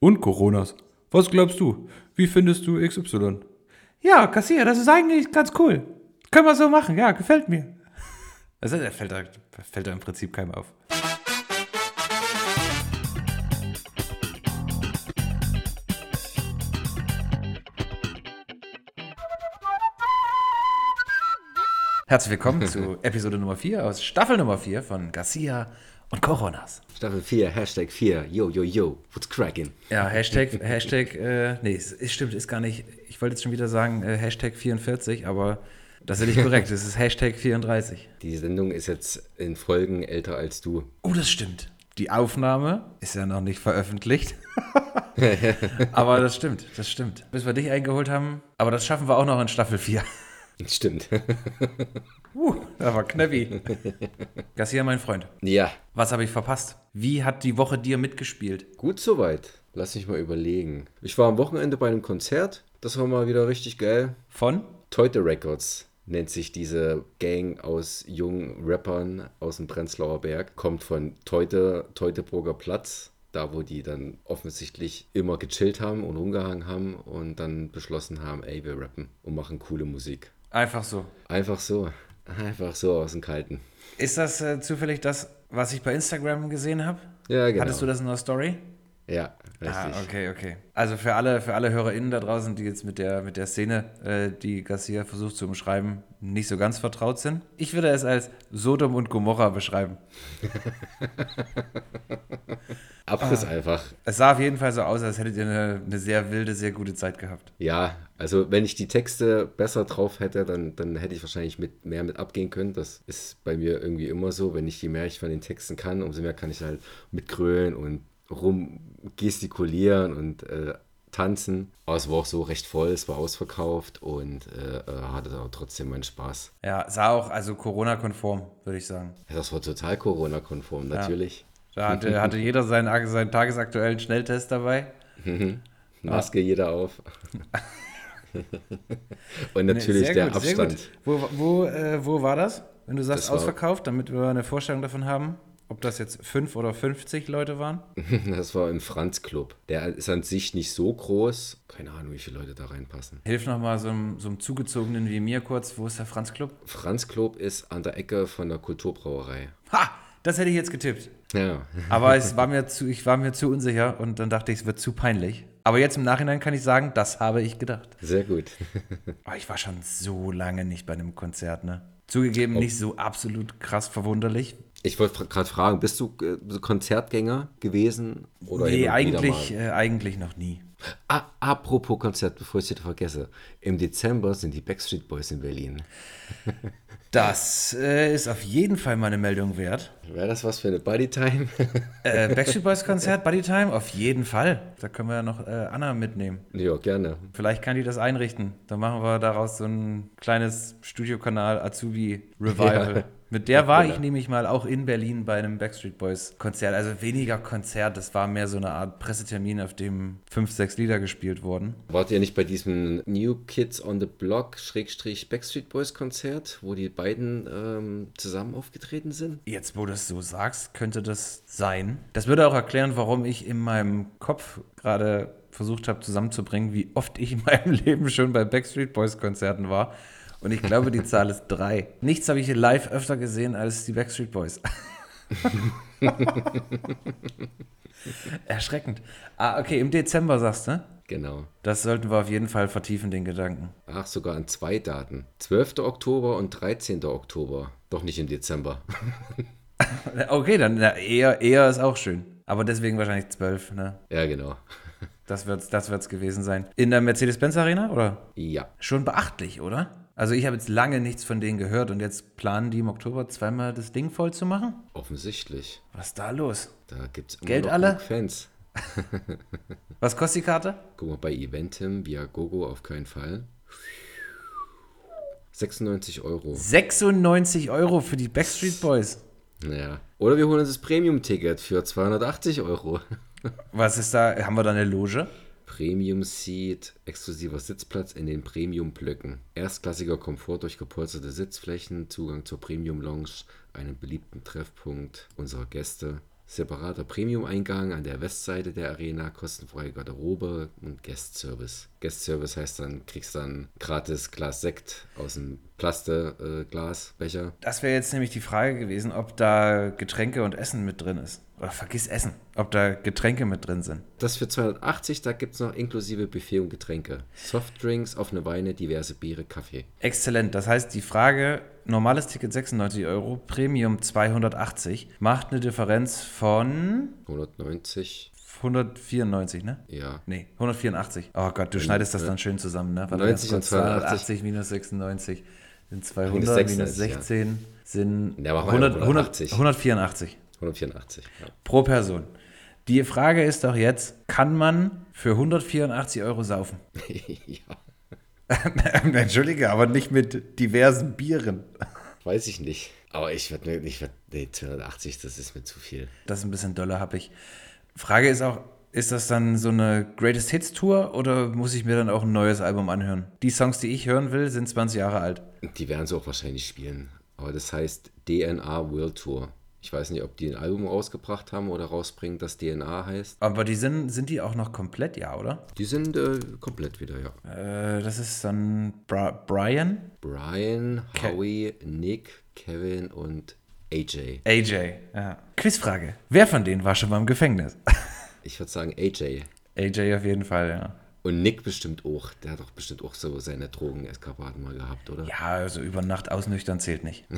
Und Coronas. Was glaubst du? Wie findest du XY? Ja, Kassier, das ist eigentlich ganz cool. Können wir so machen, ja, gefällt mir. Also, da fällt da, fällt da im Prinzip keinem auf. Herzlich willkommen zu Episode Nummer 4 aus Staffel Nummer 4 von Garcia und Coronas. Staffel 4, Hashtag 4, yo, yo, yo, what's cracking? Ja, Hashtag, Hashtag, äh, nee, es, es stimmt, ist gar nicht, ich wollte jetzt schon wieder sagen äh, Hashtag 44, aber das ist nicht korrekt, es ist Hashtag 34. Die Sendung ist jetzt in Folgen älter als du. Oh, das stimmt. Die Aufnahme ist ja noch nicht veröffentlicht. aber das stimmt, das stimmt. Bis wir dich eingeholt haben, aber das schaffen wir auch noch in Staffel 4. Stimmt. Uh, da war Kneppi. Garcia, mein Freund. Ja, Was habe ich verpasst? Wie hat die Woche dir mitgespielt? gut soweit. Lass mich mal überlegen. Ich war am Wochenende bei einem Konzert. Das war mal wieder richtig geil. Von? Teute Records nennt sich diese Gang aus jungen Rappern aus dem Prenzlauer Berg. Kommt von Teute, Teutoburger Platz. Da, wo die dann offensichtlich immer gechillt haben und rumgehangen haben und dann beschlossen haben, ey, wir rappen und machen coole Musik. Einfach so. Einfach so. Einfach so aus dem Kalten. Ist das äh, zufällig das, was ich bei Instagram gesehen habe? Ja, genau. Hattest du das in der Story? Ja, richtig. Ah, okay, okay. Also für alle, für alle HörerInnen da draußen, die jetzt mit der, mit der Szene, äh, die Garcia versucht zu umschreiben, nicht so ganz vertraut sind. Ich würde es als Sodom und Gomorra beschreiben. Abriss Ah. einfach. Es sah auf jeden Fall so aus, als hättet ihr eine, eine sehr wilde, sehr gute Zeit gehabt. Ja, also wenn ich die Texte besser drauf hätte, dann, dann hätte ich wahrscheinlich mit mehr mit abgehen können. Das ist bei mir irgendwie immer so. Wenn ich je mehr ich von den Texten kann, umso mehr kann ich halt mitgrölen und rumgestikulieren und äh, tanzen. Aber es war auch so recht voll, es war ausverkauft und äh, äh, hatte aber trotzdem meinen Spaß. Ja, sah auch also Corona-konform, würde ich sagen. Ja, das war total Corona-konform, natürlich. Da hatte, hatte jeder seinen, seinen tagesaktuellen Schnelltest dabei. Maske jeder auf. und natürlich Sehr der gut, Abstand. Wo, wo, äh, wo war das? Wenn du sagst ausverkauft, damit wir eine Vorstellung davon haben, ob das jetzt 5 oder 50 Leute waren? Das war im Franz Club. Der ist an sich nicht so groß. Keine Ahnung, wie viele Leute da reinpassen. Hilf nochmal so, einem- so einem Zugezogenen wie mir kurz, wo ist der Franz Club? Franz Club ist an der Ecke von der Kulturbrauerei. Ha! Das hätte ich jetzt getippt. Ja, Aber es war mir zu, ich war mir zu unsicher und dann dachte ich, es wird zu peinlich. Aber jetzt im Nachhinein kann ich sagen, das habe ich gedacht. sehr gut. Aber ich war schon so lange nicht bei einem Konzert, ne? Zugegeben, nicht so absolut krass verwunderlich. Ich wollte gerade fragen, bist du äh, Konzertgänger gewesen? Oder nee, eigentlich, äh, eigentlich noch nie. Ah, apropos Konzert, bevor ich es wieder vergesse. Im Dezember sind die Backstreet Boys in Berlin. Das äh, ist auf jeden Fall meine Meldung wert. Wäre das was für eine Buddy-Time? Äh, Backstreet Boys Konzert, Buddy Time, auf jeden Fall. Da können wir ja noch äh, Anna mitnehmen. ja, gerne. Vielleicht kann die das einrichten. Dann machen wir daraus so ein kleines Studiokanal Azubi Revival. Ja. Mit der war ich nämlich mal auch in Berlin bei einem Backstreet Boys Konzert. Also weniger Konzert, das war mehr so eine Art Pressetermin, auf dem fünf, sechs Lieder gespielt wurden. Wart ihr nicht bei diesem New Kids on the Block Schrägstrich Backstreet Boys Konzert, wo die beiden ähm, zusammen aufgetreten sind? Jetzt, wo du es so sagst, könnte das sein. Das würde auch erklären, warum ich in meinem Kopf gerade versucht habe zusammenzubringen, wie oft ich in meinem Leben schon bei Backstreet Boys Konzerten war. Und ich glaube, die Zahl ist drei. Nichts habe ich live öfter gesehen als die Backstreet Boys. Erschreckend. Ah, okay, im Dezember sagst du? Genau. Das sollten wir auf jeden Fall vertiefen, den Gedanken. Ach, sogar an zwei Daten. 12. Oktober und 13. Oktober. Doch nicht im Dezember. Okay, dann na, eher, eher ist auch schön. Aber deswegen wahrscheinlich zwölf, ne? ja, genau. Das wird's, das wird's gewesen sein. In der Mercedes-Benz Arena, oder? Ja. Schon beachtlich, oder? Also ich habe jetzt lange nichts von denen gehört und jetzt planen die im Oktober zweimal das Ding voll zu machen? Offensichtlich. Was ist da los? Da gibt es immer Geld alle? Fans. Was kostet die Karte? Guck mal, bei Eventim via Gogo auf keinen Fall. 96 Euro. 96 Euro für die Backstreet Boys. Naja. Oder wir holen uns das Premium-Ticket für 280 Euro. Was ist da? Haben wir da eine Loge? Premium Seat, exklusiver Sitzplatz in den Premium-Blöcken. Erstklassiger Komfort durch gepolsterte Sitzflächen, Zugang zur Premium Lounge, einem beliebten Treffpunkt unserer Gäste. separater Premium-Eingang an der Westseite der Arena, kostenfreie Garderobe und Guest-Service. Guest-Service heißt dann, kriegst dann gratis Glas Sekt aus dem Plaste-Glasbecher. Das wäre jetzt nämlich die Frage gewesen, ob da Getränke und Essen mit drin ist. Oder vergiss Essen, ob da Getränke mit drin sind. Das für 280, da gibt es noch inklusive Buffet und Getränke. Softdrinks, offene Weine, diverse Biere, Kaffee. Exzellent. Das heißt, die Frage, normales Ticket 96 Euro, Premium 280, macht eine Differenz von 190, 194, ne? ja. Nee, 184. Oh Gott, du schneidest das dann schön zusammen, ne? Warte, 90 ganz kurz. und 280. 280 minus 96 sind 200, Minus minus 96, 16 sind Ja, machen wir 100, 180. 184 184, ja. pro Person. Die Frage ist doch jetzt, kann man für 184 Euro saufen? ja. Entschuldige, aber nicht mit diversen Bieren. Weiß ich nicht. Aber ich werde mir, ich werde, nee, 280, das ist mir zu viel. Das ist ein bisschen doller, hab ich. Frage ist auch, ist das dann so eine Greatest Hits Tour oder muss ich mir dann auch ein neues Album anhören? Die Songs, die ich hören will, sind 20 Jahre alt. Die werden sie auch wahrscheinlich spielen. Aber das heißt DNA World Tour. Ich weiß nicht, ob die ein Album rausgebracht haben oder rausbringen, das DNA heißt. Aber die sind, sind die auch noch komplett, ja, oder? Die sind äh, komplett wieder, ja. Äh, das ist dann Bra Brian, Brian, Ke- Howie, Nick, Kevin und AJ. AJ. Ja. Quizfrage. Wer von denen war schon mal im Gefängnis? Ich würde sagen AJ. AJ auf jeden Fall, ja. Und Nick bestimmt auch. Der hat doch bestimmt auch so seine Drogeneskapaden mal gehabt, oder? Ja, also über Nacht ausnüchtern zählt nicht.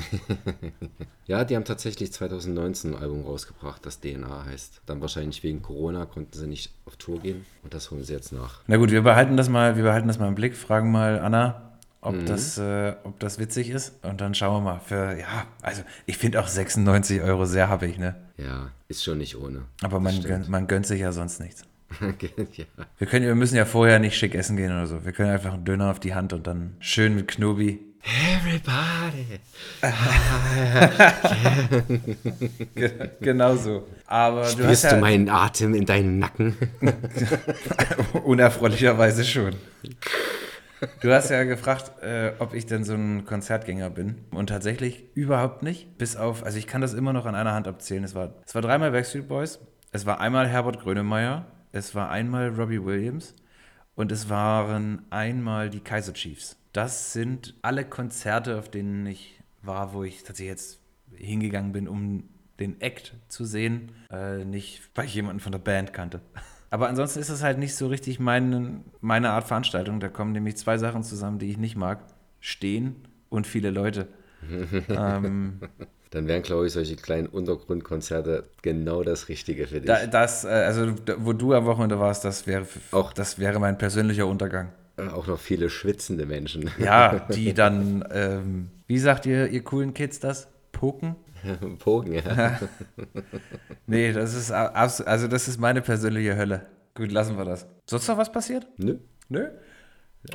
Ja, die haben tatsächlich 2019 ein Album rausgebracht, das DNA heißt. Dann wahrscheinlich wegen Corona konnten sie nicht auf Tour gehen und das holen sie jetzt nach. Na gut, wir behalten das mal, wir behalten das mal im Blick, fragen mal Anna, ob, das, äh, ob das witzig ist. Und dann schauen wir mal. Für, ja, also ich finde auch 96 Euro sehr happig, ne? Ja, ist schon nicht ohne. Aber man, gönnt, man gönnt sich ja sonst nichts. ja. Wir, können, wir müssen ja vorher nicht schick essen gehen oder so. Wir können einfach einen Döner auf die Hand und dann schön mit Knobi. Everybody. genau so. Aber du hast Spürst ja du meinen Atem in deinen Nacken? unerfreulicherweise schon. Du hast ja gefragt, äh, ob ich denn so ein Konzertgänger bin. Und tatsächlich überhaupt nicht. Bis auf, also ich kann das immer noch an einer Hand abzählen. Es war, es war dreimal Backstreet Boys, es war einmal Herbert Grönemeyer, es war einmal Robbie Williams und es waren einmal die Kaiser Chiefs. Das sind alle Konzerte, auf denen ich war, wo ich tatsächlich jetzt hingegangen bin, um den Act zu sehen, äh, nicht weil ich jemanden von der Band kannte. Aber ansonsten ist es halt nicht so richtig meine, meine Art Veranstaltung. Da kommen nämlich zwei Sachen zusammen, die ich nicht mag. Stehen und viele Leute. Ähm, Dann wären, glaube ich, solche kleinen Untergrundkonzerte genau das Richtige für dich. da, das, äh, also wo du am Wochenende warst, das wäre, Auch- das wäre mein persönlicher Untergang. Äh, Auch noch viele schwitzende Menschen. Ja, die dann, ähm, wie sagt ihr, ihr coolen Kids das? Poken? Pogen, ja. Nee, das ist also das ist meine persönliche Hölle. Gut, lassen wir das. Sonst noch was passiert? Nö. Nö.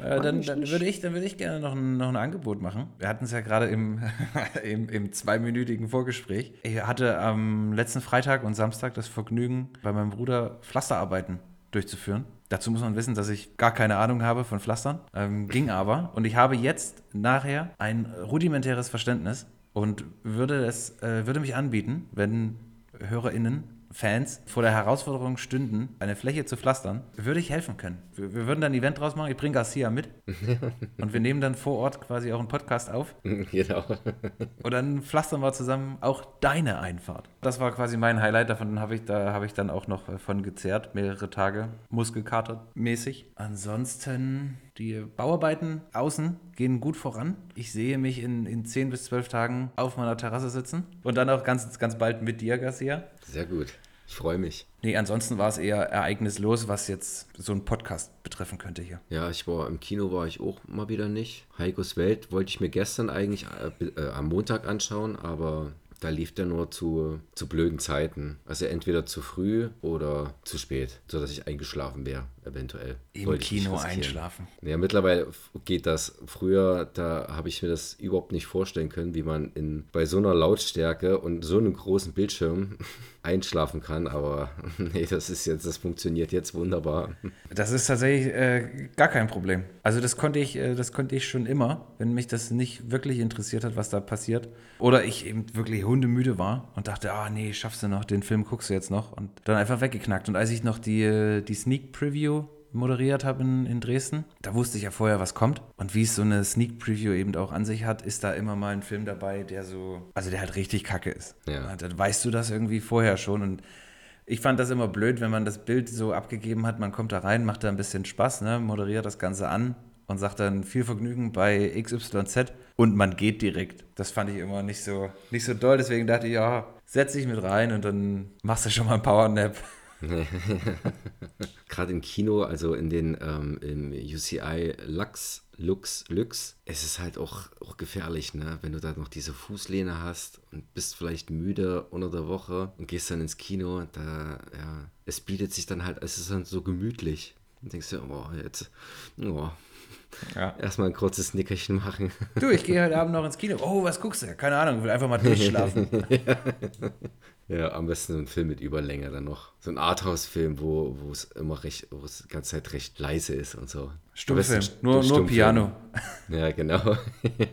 Äh, dann, dann, würde ich, dann würde ich gerne noch ein, noch ein Angebot machen. Wir hatten es ja gerade im, im, im zweiminütigen Vorgespräch. Ich hatte am letzten Freitag und Samstag das Vergnügen, bei meinem Bruder Pflasterarbeiten durchzuführen. Dazu muss man wissen, dass ich gar keine Ahnung habe von Pflastern. Ähm, ging aber. Und ich habe jetzt nachher ein rudimentäres Verständnis und würde, es, äh, würde mich anbieten, wenn HörerInnen Fans vor der Herausforderung stünden, eine Fläche zu pflastern, würde ich helfen können. Wir, wir würden dann ein Event draus machen. Ich bringe Garcia mit und wir nehmen dann vor Ort quasi auch einen Podcast auf genau. und dann pflastern wir zusammen auch deine Einfahrt. Das war quasi mein Highlight. Davon habe ich, da habe ich dann auch noch äh, von gezerrt, mehrere Tage Muskelkater mäßig. Ansonsten die Bauarbeiten außen gehen gut voran. Ich sehe mich in, in 10 bis 12 Tagen auf meiner Terrasse sitzen und dann auch ganz, ganz bald mit dir, Garcia. Sehr gut. Ich freue mich. Nee, ansonsten war es eher ereignislos, was jetzt so einen Podcast betreffen könnte hier. Ja, ich war im Kino war ich auch mal wieder nicht. Heikos Welt wollte ich mir gestern eigentlich äh, äh, am Montag anschauen, aber da lief der nur zu, zu blöden Zeiten. Also entweder zu früh oder zu spät, sodass ich eingeschlafen wäre, eventuell. Im Kino einschlafen. Ja, mittlerweile geht das. Früher, da habe ich mir das überhaupt nicht vorstellen können, wie man in, bei so einer Lautstärke und so einem großen Bildschirm einschlafen kann. Aber nee, das ist jetzt, das funktioniert jetzt wunderbar. Das ist tatsächlich äh, gar kein Problem. Also das konnte ich, äh, das konnte ich schon immer, wenn mich das nicht wirklich interessiert hat, was da passiert. Oder ich eben wirklich hundemüde war und dachte, ah nee, schaffst du noch, den Film guckst du jetzt noch und dann einfach weggeknackt. Und als ich noch die, äh, die Sneak Preview moderiert habe in, in Dresden, da wusste ich ja vorher, was kommt. Und wie es so eine Sneak Preview eben auch an sich hat, ist da immer mal ein Film dabei, der so, also der halt richtig kacke ist. Ja. Dann weißt du das irgendwie vorher schon und ich fand das immer blöd, wenn man das Bild so abgegeben hat, man kommt da rein, macht da ein bisschen Spaß, ne, moderiert das Ganze an und sagt dann viel Vergnügen bei XYZ und man geht direkt. Das fand ich immer nicht so, nicht so doll, deswegen dachte ich, ja, setz dich mit rein und dann machst du schon mal einen Powernap. Gerade im Kino, also in den ähm, im UCI Lux, Lux, Lux, es ist halt auch, auch gefährlich, ne? wenn du da noch diese Fußlehne hast und bist vielleicht müde unter der Woche und gehst dann ins Kino, da, ja, es bietet sich dann halt, es ist dann so gemütlich. Und denkst du, oh, jetzt, oh, Ja. erstmal ein kurzes Nickerchen machen. Du, ich gehe heute Abend noch ins Kino. Oh, was guckst du? Keine Ahnung, will einfach mal durchschlafen. Ja, am besten so ein Film mit Überlänge dann noch. So ein Arthouse-Film, wo, es immer recht, wo es die ganze Zeit recht leise ist und so. Stummfilm, nur, nur Stummfilm. Piano. Ja, genau.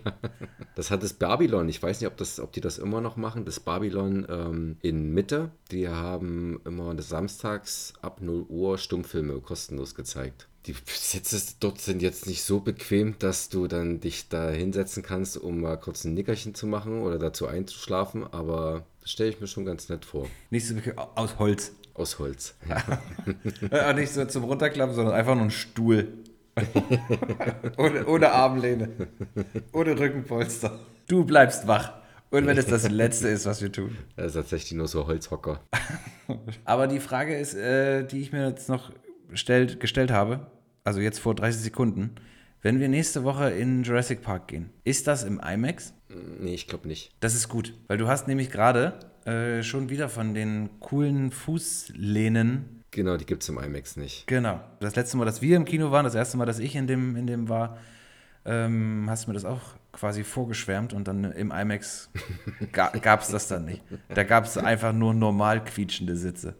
das hat das Babylon. Ich weiß nicht, ob, das, ob die das immer noch machen. Das Babylon ähm, in Mitte. Die haben immer samstags ab 0 Uhr Stummfilme kostenlos gezeigt. Die Sitze dort sind jetzt nicht so bequem, dass du dann dich da hinsetzen kannst, um mal kurz ein Nickerchen zu machen oder dazu einzuschlafen. Aber das stelle ich mir schon ganz nett vor. Nicht so aus Holz. Aus Holz. Äh, Nicht so zum Runterklappen, sondern einfach nur ein Stuhl. ohne, ohne Armlehne. Ohne Rückenpolster. Du bleibst wach. Und wenn es das Letzte ist, was wir tun. Das ist tatsächlich nur so Holzhocker. Aber die Frage ist, äh, die ich mir jetzt noch stellt, gestellt habe, also jetzt vor 30 Sekunden, wenn wir nächste Woche in Jurassic Park gehen, ist das im IMAX? Nee, ich glaube nicht. Das ist gut, weil du hast nämlich gerade äh, schon wieder von den coolen Fußlehnen Genau, die gibt es im IMAX nicht. Genau. Das letzte Mal, dass wir im Kino waren, das erste Mal, dass ich in dem, in dem war, ähm, hast du mir das auch quasi vorgeschwärmt und dann im IMAX ga, gab es das dann nicht. Da gab es einfach nur normal quietschende Sitze.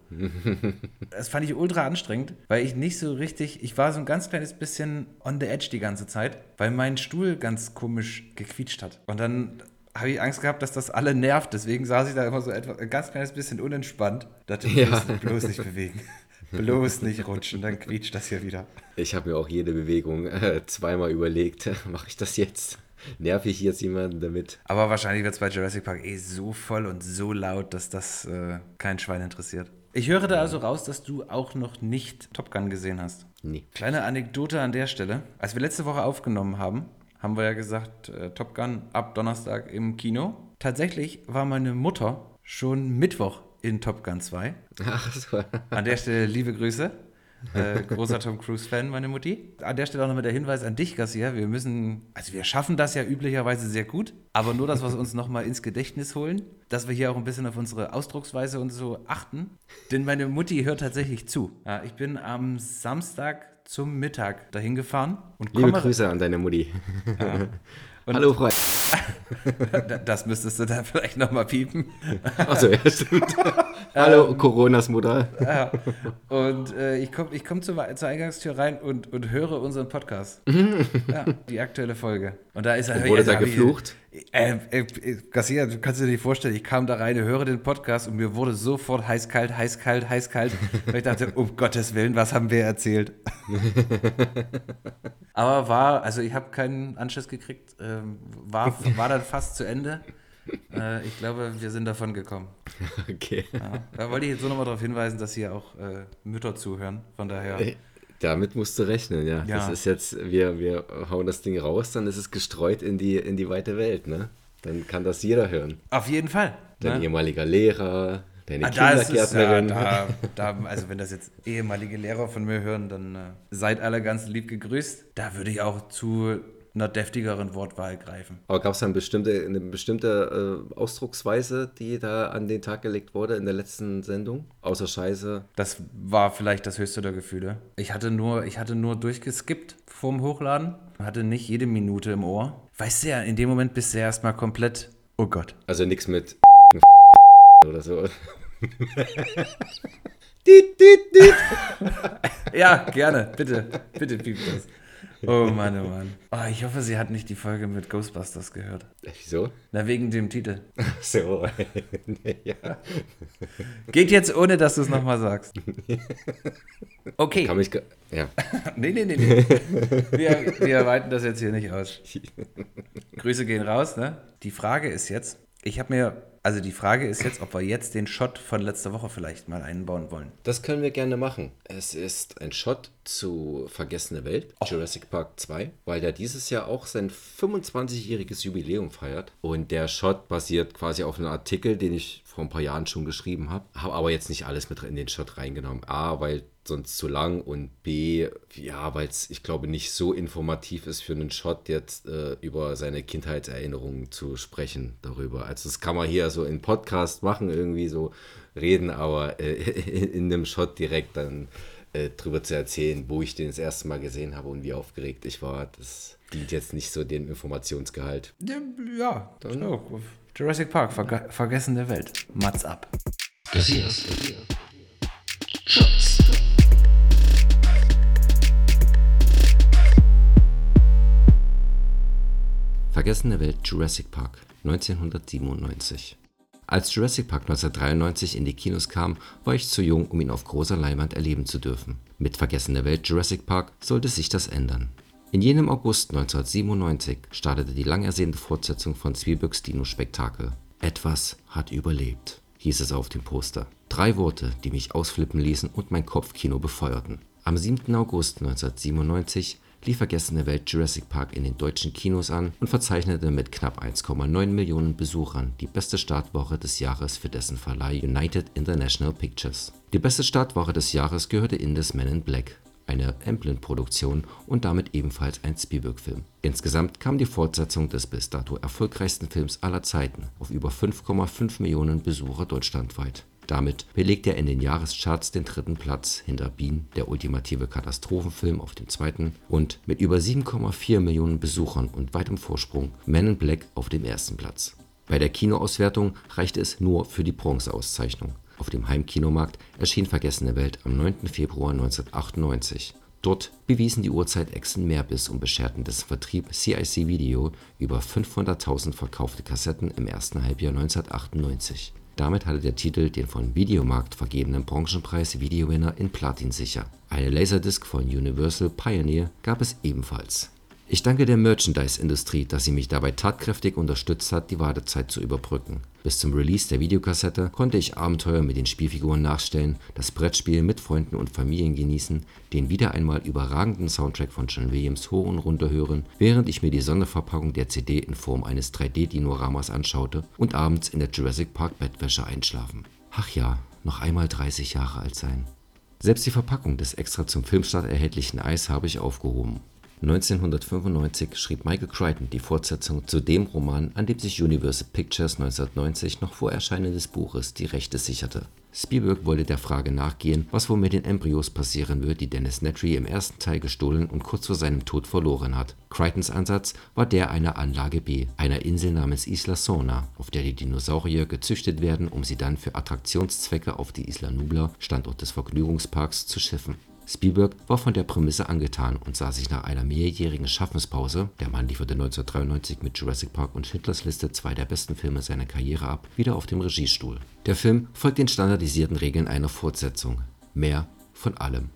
Das fand ich ultra anstrengend, weil ich nicht so richtig, ich war so ein ganz kleines bisschen on the edge die ganze Zeit, weil mein Stuhl ganz komisch gequietscht hat. Und dann habe ich Angst gehabt, dass das alle nervt. Deswegen saß ich da immer so etwas, ein ganz kleines bisschen unentspannt. Dachte, Ja. bloß, bloß nicht bewegen. Bloß nicht rutschen, dann quietscht das hier wieder. Ich habe mir auch jede Bewegung äh, zweimal überlegt. Mache ich das jetzt? Nerv ich jetzt jemanden damit? Aber wahrscheinlich wird es bei Jurassic Park eh so voll und so laut, dass das äh, kein Schwein interessiert. Ich höre da also raus, dass du auch noch nicht Top Gun gesehen hast. Nee. Kleine Anekdote an der Stelle. Als wir letzte Woche aufgenommen haben, haben wir ja gesagt, äh, Top Gun ab Donnerstag im Kino. Tatsächlich war meine Mutter schon Mittwoch in Top Gun 2. Ach so. An der Stelle liebe Grüße. Äh, großer Tom Cruise-Fan, meine Mutti. An der Stelle auch nochmal der Hinweis an dich, Garcia. Wir müssen, also wir schaffen das ja üblicherweise sehr gut, aber nur, dass wir uns nochmal ins Gedächtnis holen, dass wir hier auch ein bisschen auf unsere Ausdrucksweise und so achten. Denn meine Mutti hört tatsächlich zu. Ja, ich bin am Samstag zum Mittag dahin gefahren und Liebe komme. Grüße an deine Mutti. Und- Hallo, Freund. Das müsstest du dann vielleicht nochmal piepen. Achso, ja, stimmt. Hallo, Coronas Mutter. Ja. Und äh, ich komme ich komm zur, zur Eingangstür rein und, und höre unseren Podcast. ja, die aktuelle Folge. Und da ist er. Wurde da geflucht? Äh, äh, äh, Garcia, du kannst dir nicht vorstellen, ich kam da rein, höre den Podcast und mir wurde sofort heiß, kalt, heiß, kalt, heiß, kalt. Weil ich dachte, um Gottes Willen, was haben wir erzählt? Aber war, also ich habe keinen Anschluss gekriegt, ähm, war, war dann fast zu Ende. Äh, ich glaube, wir sind davon gekommen. Okay. Ja. Da wollte ich jetzt nur noch mal darauf hinweisen, dass hier auch äh, Mütter zuhören. Von daher. Damit musst du rechnen, ja. Ja. Das ist jetzt, wir, wir hauen das Ding raus, dann ist es gestreut in die, in die weite Welt, ne? Dann kann das jeder hören. Auf jeden Fall. Dein ne? ehemaliger Lehrer, deine Ah, es, ja, Kindergärtnerin. da, da, also wenn das jetzt ehemalige Lehrer von mir hören, dann äh, seid alle ganz lieb gegrüßt. Da würde ich auch zu einer deftigeren Wortwahl greifen. Aber gab es da eine bestimmte, eine bestimmte äh, Ausdrucksweise, die da an den Tag gelegt wurde in der letzten Sendung? Außer Scheiße. Das war vielleicht das höchste der Gefühle. Ich hatte nur, ich hatte nur durchgeskippt vorm Hochladen, hatte nicht jede Minute im Ohr. Weißt du ja, in dem Moment bist du ja erstmal komplett, oh Gott. Also nichts mit oder so. Dit, dit, dit. Ja, gerne, bitte, bitte piep das. Oh Mann, oh Mann. Oh, ich hoffe, sie hat nicht die Folge mit Ghostbusters gehört. Wieso? Na, wegen dem Titel. So. ja. Geht jetzt, ohne dass du es nochmal sagst. Okay. Kann mich. Ja. Nee, nee, nee, nee. Wir, wir weiten das jetzt hier nicht aus. Grüße gehen raus, ne? Die Frage ist jetzt, ich habe mir, also die Frage ist jetzt, ob wir jetzt den Shot von letzter Woche vielleicht mal einbauen wollen. Das können wir gerne machen. Es ist ein Shot zu Vergessene Welt, Oh. Jurassic Park 2, weil der dieses Jahr auch sein 25-jähriges Jubiläum feiert. Und der Shot basiert quasi auf einem Artikel, den ich vor ein paar Jahren schon geschrieben habe. Habe aber jetzt nicht alles mit in den Shot reingenommen. A, weil sonst zu lang und B, ja, weil es, ich glaube, nicht so informativ ist für einen Shot jetzt äh, über seine Kindheitserinnerungen zu sprechen darüber. Also das kann man hier so in Podcast machen, irgendwie so reden, aber äh, in, dem Shot direkt dann äh, drüber zu erzählen, wo ich den das erste Mal gesehen habe und wie aufgeregt ich war, das dient jetzt nicht so dem Informationsgehalt. Ja, so. Jurassic Park, verge vergessene Welt. Mats ab. Casillas. Shots. Vergessene Welt Jurassic Park 1997. Als Jurassic Park 1993 in die Kinos kam, war ich zu jung, um ihn auf großer Leinwand erleben zu dürfen. Mit Vergessene Welt Jurassic Park sollte sich das ändern. In jenem August 1997 startete die lang ersehnte Fortsetzung von Spielbergs Dino-Spektakel. Etwas hat überlebt, hieß es auf dem Poster. Drei Worte, die mich ausflippen ließen und mein Kopfkino befeuerten. Am 7. August 1997 lief Vergessene Welt Jurassic Park in den deutschen Kinos an und verzeichnete mit knapp 1,9 Millionen Besuchern die beste Startwoche des Jahres für dessen Verleih United International Pictures. Die beste Startwoche des Jahres gehörte Indes Men in Black, eine Amblin-Produktion und damit ebenfalls ein Spielberg-Film. Insgesamt kam die Fortsetzung des bis dato erfolgreichsten Films aller Zeiten auf über 5,5 Millionen Besucher deutschlandweit. Damit belegt er in den Jahrescharts den dritten Platz hinter Bean, der ultimative Katastrophenfilm, auf dem zweiten und mit über 7,4 Millionen Besuchern und weitem Vorsprung Men in Black auf dem ersten Platz. Bei der Kinoauswertung reichte es nur für die Bronzeauszeichnung. Auf dem Heimkinomarkt erschien Vergessene Welt am 9. Februar 1998. Dort bewiesen die Uhrzeit-Echsen mehr Biss und bescherten dessen Vertrieb CIC Video über 500.000 verkaufte Kassetten im ersten Halbjahr 1998. Damit hatte der Titel den von Videomarkt vergebenen Branchenpreis Videowinner in Platin sicher. Eine Laserdisc von Universal Pioneer gab es ebenfalls. Ich danke der Merchandise-Industrie, dass sie mich dabei tatkräftig unterstützt hat, die Wartezeit zu überbrücken. Bis zum Release der Videokassette konnte ich Abenteuer mit den Spielfiguren nachstellen, das Brettspiel mit Freunden und Familien genießen, den wieder einmal überragenden Soundtrack von John Williams hoch und runter hören, während ich mir die Sonderverpackung der CD in Form eines 3D-Dinoramas anschaute und abends in der Jurassic Park Bettwäsche einschlafen. Ach ja, noch einmal 30 Jahre alt sein. Selbst die Verpackung des extra zum Filmstart erhältlichen Eis habe ich aufgehoben. 1995 schrieb Michael Crichton die Fortsetzung zu dem Roman, an dem sich Universal Pictures 1990 noch vor Erscheinen des Buches die Rechte sicherte. Spielberg wollte der Frage nachgehen, was wohl mit den Embryos passieren wird, die Dennis Nedry im ersten Teil gestohlen und kurz vor seinem Tod verloren hat. Crichtons Ansatz war der einer Anlage B, einer Insel namens Isla Sona, auf der die Dinosaurier gezüchtet werden, um sie dann für Attraktionszwecke auf die Isla Nublar, Standort des Vergnügungsparks, zu schiffen. Spielberg war von der Prämisse angetan und sah sich nach einer mehrjährigen Schaffenspause, der Mann lieferte 1993 mit Jurassic Park und Schindlers Liste zwei der besten Filme seiner Karriere ab, wieder auf dem Regiestuhl. Der Film folgt den standardisierten Regeln einer Fortsetzung. Mehr von allem.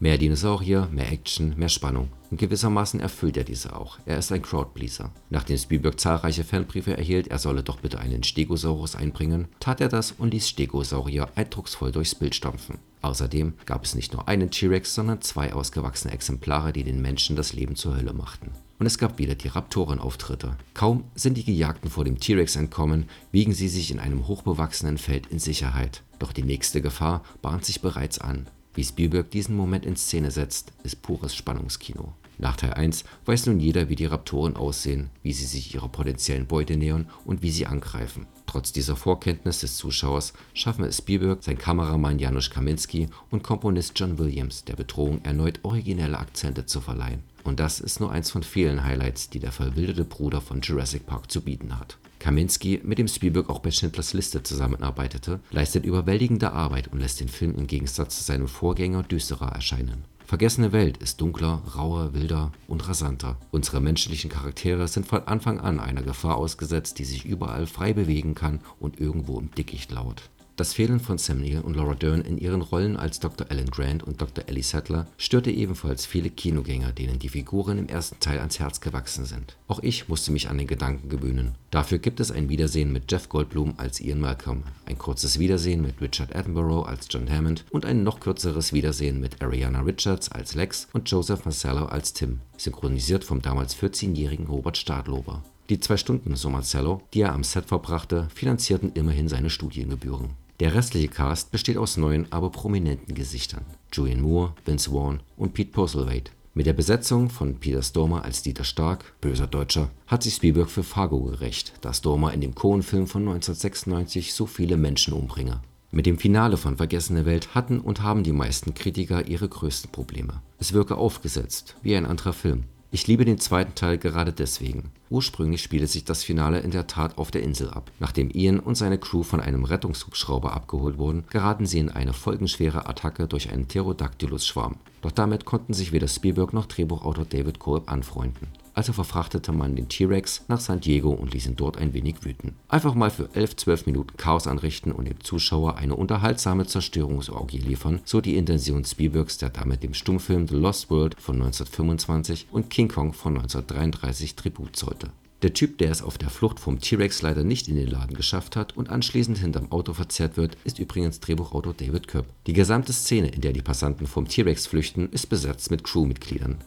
Mehr Dinosaurier, mehr Action, mehr Spannung. Und gewissermaßen erfüllt er diese auch. Er ist ein Crowdpleaser. Nachdem Spielberg zahlreiche Fanbriefe erhielt, er solle doch bitte einen Stegosaurus einbringen, tat er das und ließ Stegosaurier eindrucksvoll durchs Bild stampfen. Außerdem gab es nicht nur einen T-Rex, sondern zwei ausgewachsene Exemplare, die den Menschen das Leben zur Hölle machten. Und es gab wieder die Raptorenauftritte. Kaum sind die Gejagten vor dem T-Rex entkommen, wiegen sie sich in einem hochbewachsenen Feld in Sicherheit. Doch die nächste Gefahr bahnt sich bereits an. Wie Spielberg diesen Moment in Szene setzt, ist pures Spannungskino. Nach Teil 1 weiß nun jeder, wie die Raptoren aussehen, wie sie sich ihrer potenziellen Beute nähern und wie sie angreifen. Trotz dieser Vorkenntnis des Zuschauers schaffen es Spielberg, sein Kameramann Janusz Kaminski und Komponist John Williams der Bedrohung erneut originelle Akzente zu verleihen. Und das ist nur eins von vielen Highlights, die der verwilderte Bruder von Jurassic Park zu bieten hat. Kaminski, mit dem Spielberg auch bei Schindlers Liste zusammenarbeitete, leistet überwältigende Arbeit und lässt den Film im Gegensatz zu seinem Vorgänger düsterer erscheinen. Vergessene Welt ist dunkler, rauer, wilder und rasanter. Unsere menschlichen Charaktere sind von Anfang an einer Gefahr ausgesetzt, die sich überall frei bewegen kann und irgendwo im Dickicht lauert. Das Fehlen von Sam Neill und Laura Dern in ihren Rollen als Dr. Alan Grant und Dr. Ellie Sattler störte ebenfalls viele Kinogänger, denen die Figuren im ersten Teil ans Herz gewachsen sind. Auch ich musste mich an den Gedanken gewöhnen. Dafür gibt es ein Wiedersehen mit Jeff Goldblum als Ian Malcolm, ein kurzes Wiedersehen mit Richard Attenborough als John Hammond und ein noch kürzeres Wiedersehen mit Ariana Richards als Lex und Joseph Marcello als Tim, synchronisiert vom damals 14-jährigen Robert Stadlober. Die zwei Stunden, so Marcello, die er am Set verbrachte, finanzierten immerhin seine Studiengebühren. Der restliche Cast besteht aus neuen, aber prominenten Gesichtern: Julianne Moore, Vince Vaughn und Pete Postlethwaite. Mit der Besetzung von Peter Stormer als Dieter Stark (böser Deutscher) hat sich Spielberg für Fargo gerecht, da Stormer in dem Coen-Film von 1996 so viele Menschen umbringe. Mit dem Finale von Vergessene Welt hatten und haben die meisten Kritiker ihre größten Probleme. Es wirke aufgesetzt, wie ein anderer Film ich liebe den zweiten Teil gerade deswegen. Ursprünglich spielte sich das Finale in der Tat auf der Insel ab. Nachdem Ian und seine Crew von einem Rettungshubschrauber abgeholt wurden, geraten sie in eine folgenschwere Attacke durch einen Pterodactylus-Schwarm. Doch damit konnten sich weder Spielberg noch Drehbuchautor David Kolb anfreunden also verfrachtete man den T-Rex nach San Diego und ließ ihn dort ein wenig wüten. Einfach mal für 11-12 Minuten Chaos anrichten und dem Zuschauer eine unterhaltsame Zerstörungsorgie liefern, so die Intention Spielbergs, der damit dem Stummfilm The Lost World von 1925 und King Kong von 1933 Tribut zollte. Der Typ, der es auf der Flucht vom T-Rex leider nicht in den Laden geschafft hat und anschließend hinterm Auto verzerrt wird, ist übrigens Drehbuchautor David Koepp. Die gesamte Szene, in der die Passanten vom T-Rex flüchten, ist besetzt mit Crewmitgliedern.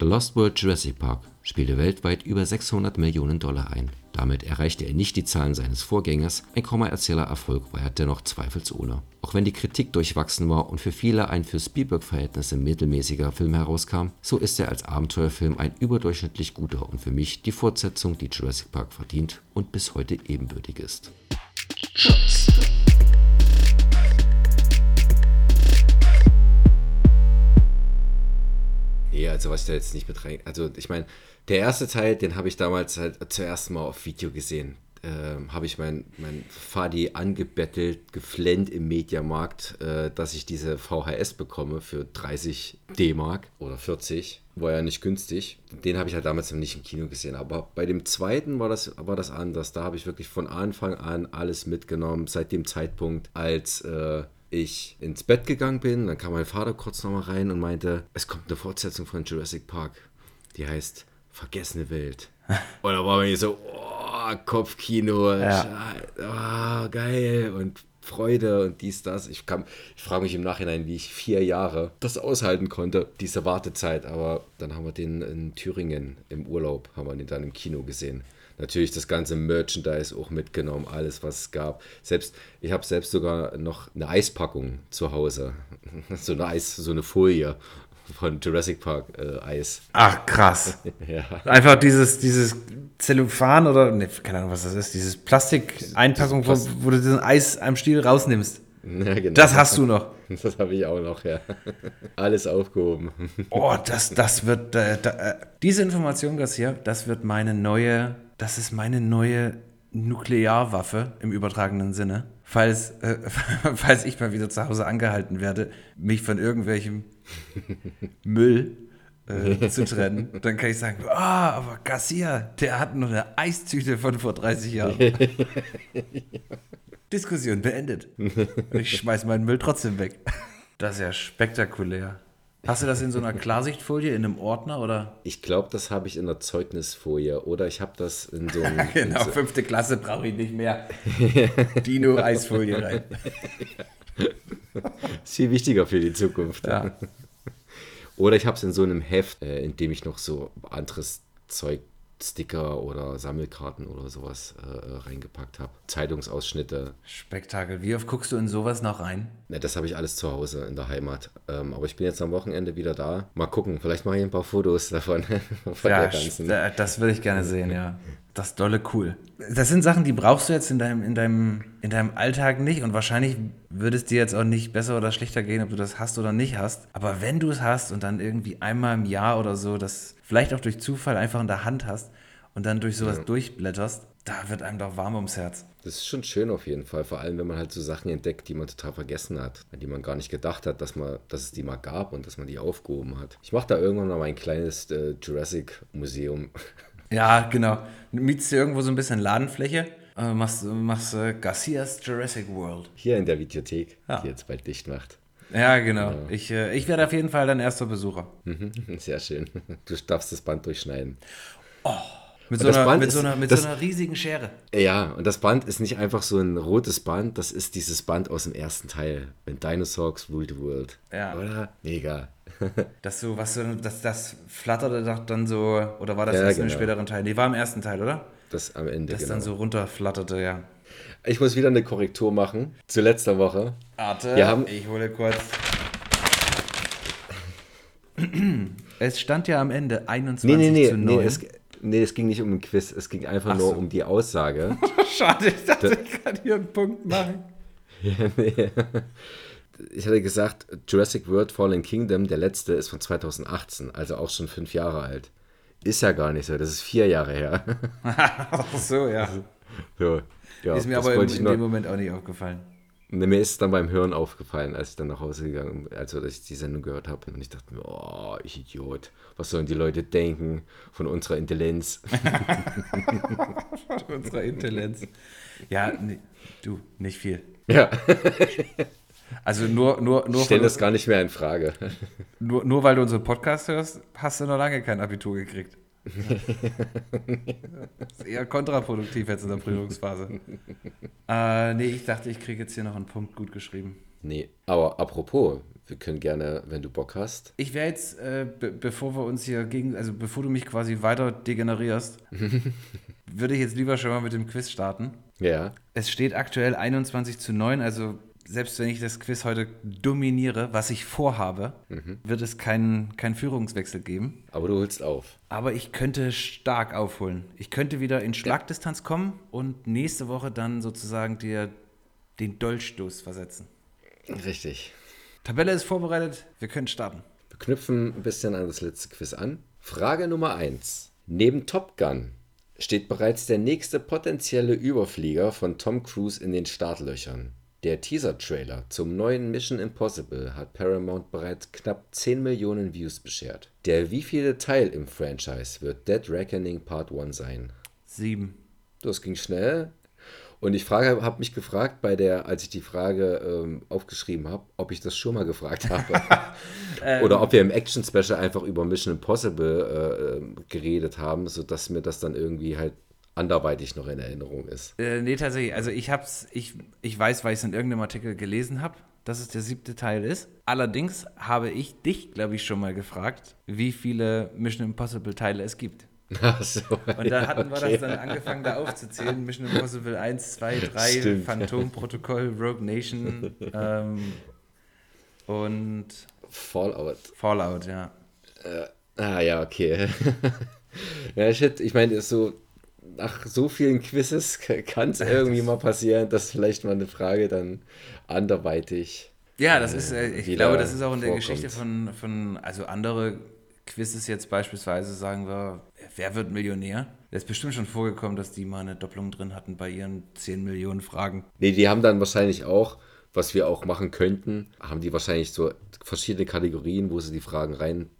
The Lost World Jurassic Park spielte weltweit über 600 Millionen Dollar ein. Damit erreichte er nicht die Zahlen seines Vorgängers, ein kommerzieller Erfolg war er dennoch zweifelsohne. Auch wenn die Kritik durchwachsen war und für viele ein für Spielberg-Verhältnisse mittelmäßiger Film herauskam, so ist er als Abenteuerfilm ein überdurchschnittlich guter und für mich die Fortsetzung, die Jurassic Park verdient und bis heute ebenbürtig ist. Schutz. Nee, also was ich da jetzt nicht mit rein. Also ich meine, der erste Teil, den habe ich damals halt zuerst mal auf Video gesehen. Ähm, habe ich mein, mein Fadi angebettelt, geflennt im Mediamarkt, äh, dass ich diese VHS bekomme für 30 D-Mark oder 40. War ja nicht günstig. Den habe ich halt damals nicht im Kino gesehen. Aber bei dem zweiten war das, war das anders. Da habe ich wirklich von Anfang an alles mitgenommen. Seit dem Zeitpunkt, als äh, ich ins Bett gegangen bin, dann kam mein Vater kurz nochmal rein und meinte, es kommt eine Fortsetzung von Jurassic Park. Die heißt Vergessene Welt. und da war mir so, oh, Kopfkino, ja. oh, geil und Freude und dies, das. Ich, ich frage mich im Nachhinein, wie ich vier Jahre das aushalten konnte, diese Wartezeit. Aber dann haben wir den in Thüringen im Urlaub, haben wir den dann im Kino gesehen natürlich das ganze Merchandise auch mitgenommen, alles was es gab. Selbst, ich habe selbst sogar noch eine Eispackung zu Hause. So eine Eis, so eine Folie von Jurassic Park äh, Eis. Ach, krass. ja. Einfach dieses, dieses Zellophan oder, ne, keine Ahnung, was das ist, dieses Plastik-Einpackung, wo, wo, du diesen Eis am Stiel rausnimmst. Ja, genau. Das hast du noch. Das habe ich auch noch, ja. Alles aufgehoben. Oh, das, das wird, äh, da, äh, diese Information, Garcia, das wird meine neue das ist meine neue Nuklearwaffe im übertragenen Sinne. Falls, äh, falls ich mal wieder zu Hause angehalten werde, mich von irgendwelchem Müll äh, zu trennen, dann kann ich sagen, ah, oh, aber Garcia, der hat noch eine Eistüte von vor 30 Jahren. Diskussion beendet. Ich schmeiß meinen Müll trotzdem weg. Das ist ja spektakulär. Hast du das in so einer Klarsichtfolie, in einem Ordner oder? Ich glaube, das habe ich in der Zeugnisfolie oder ich habe das in so einem. genau, so fünfte Klasse brauche ich nicht mehr. Dino-Eisfolie rein. ist viel wichtiger für die Zukunft. Ja. Oder ich habe es in so einem Heft, äh, in dem ich noch so anderes Zeug Sticker oder Sammelkarten oder sowas äh, reingepackt habe. Zeitungsausschnitte. Spektakel. Wie oft guckst du in sowas noch rein? Ne, das habe ich alles zu Hause in der Heimat. Ähm, aber ich bin jetzt am Wochenende wieder da. Mal gucken, vielleicht mache ich ein paar Fotos davon. von ja, das würde ich gerne sehen, ja. Das dolle cool. Das sind Sachen, die brauchst du jetzt in deinem, in deinem, in deinem Alltag nicht und wahrscheinlich würde es dir jetzt auch nicht besser oder schlechter gehen, ob du das hast oder nicht hast. Aber wenn du es hast und dann irgendwie einmal im Jahr oder so das vielleicht auch durch Zufall einfach in der Hand hast und dann durch sowas ja. durchblätterst, da wird einem doch warm ums Herz. Das ist schon schön auf jeden Fall, vor allem wenn man halt so Sachen entdeckt, die man total vergessen hat, an die man gar nicht gedacht hat, dass, man, dass es die mal gab und dass man die aufgehoben hat. Ich mache da irgendwann noch ein kleines äh, Jurassic-Museum. Ja, genau. Mietst du irgendwo so ein bisschen Ladenfläche, äh, machst, machst äh, Garcias Jurassic World. Hier in der Videothek, Ja. die jetzt bald dicht macht. Ja, genau. Ich, äh, ich werde auf jeden Fall dein erster Besucher. Mhm, Sehr schön. Du darfst das Band durchschneiden. Mit, so einer, mit, ist- so, einer, mit das- so einer riesigen Schere. Ja, und das Band ist nicht einfach so ein rotes Band, das ist dieses Band aus dem ersten Teil. When Dinosaurs Rule the World. Ja. Oder? Mega. Das so, was so, das, das flatterte doch dann so, oder war das Ja, erst im genau. späteren Teil? Nee, war im ersten Teil, oder? Das am Ende, Das genau. dann so runterflatterte, ja. Ich muss wieder eine Korrektur machen zu letzter Woche. Warte, Wir haben- ich hole kurz. Es stand ja am Ende 21 Nee, nee, nee, zu nee, 9. es, nee, es ging nicht um ein Quiz, es ging einfach Ach nur so. um die Aussage. Schade, ich dachte, ich kann hier einen Punkt machen. Ich hatte gesagt, Jurassic World Fallen Kingdom, der letzte, ist von 2018, also auch schon fünf Jahre alt. Ist ja gar nicht so, das ist vier Jahre her. Ach so, ja. so, ja, Ist mir aber in, in dem Moment auch nicht aufgefallen. Mir ist es dann beim Hören aufgefallen, als ich dann nach Hause gegangen bin, also als ich die Sendung gehört habe. Und ich dachte mir, oh, ich Idiot, was sollen die Leute denken von unserer Intelligenz? Unserer Intelligenz. Ja, nee, du, nicht viel. ja, Also nur, nur, nur, ich stelle von- das gar nicht mehr in Frage. nur, nur weil du unseren Podcast hörst, hast du noch lange kein Abitur gekriegt. Das ist eher kontraproduktiv jetzt in der Prüfungsphase. Äh, nee, ich dachte, ich kriege jetzt hier noch einen Punkt gut geschrieben. Nee, aber apropos, wir können gerne, wenn du Bock hast. Ich wäre jetzt, äh, be bevor wir uns hier gegen, also bevor du mich quasi weiter degenerierst, würde ich jetzt lieber schon mal mit dem Quiz starten. Ja, Es steht aktuell 21 zu 9, also selbst wenn ich das Quiz heute dominiere, was ich vorhabe, wird es keinen keinen Führungswechsel geben. aber du holst auf. Aber ich könnte stark aufholen. Ich könnte wieder in Schlagdistanz kommen und nächste Woche dann sozusagen dir den Dolchstoß versetzen. Richtig. Tabelle ist vorbereitet, wir können starten. Wir knüpfen ein bisschen an das letzte Quiz an. Frage Nummer 1. Neben Top Gun steht bereits der nächste potenzielle Überflieger von Tom Cruise in den Startlöchern. Der Teaser-Trailer zum neuen Mission Impossible hat Paramount bereits knapp 10 Millionen Views beschert. Der wievielte Teil im Franchise wird Dead Reckoning Part 1 sein? Sieben. Das ging schnell. Und ich habe mich gefragt, bei der, als ich die Frage ähm, aufgeschrieben habe, ob ich das schon mal gefragt habe. Oder ob wir im Action Special einfach über Mission Impossible äh, ähm, geredet haben, sodass mir das dann irgendwie halt anderweitig noch in Erinnerung ist. Äh, nee, tatsächlich. Also ich hab's, ich, ich weiß, weil ich es in irgendeinem Artikel gelesen habe, dass es der siebte Teil ist. Allerdings habe ich dich, glaube ich, schon mal gefragt, wie viele Mission Impossible Teile es gibt. Ach so, Und da hatten wir okay. das dann angefangen, da aufzuzählen. Mission Impossible 1, 2, 3, Stimmt. Phantom Protokoll, Rogue Nation ähm, und Fallout. Fallout, ja. Ah ja, okay. ja, shit, ich meine, so nach so vielen Quizzes kann es irgendwie mal passieren, dass vielleicht mal eine Frage dann anderweitig. Ja, das ist, äh, ich glaube, das ist auch in der vorkommt. Geschichte von, von, also andere Quizzes jetzt beispielsweise, sagen wir, wer wird Millionär? Das ist bestimmt schon vorgekommen, dass die mal eine Doppelung drin hatten bei ihren 10 Millionen Fragen. Nee, die haben dann wahrscheinlich auch, was wir auch machen könnten, haben die wahrscheinlich so verschiedene Kategorien, wo sie die Fragen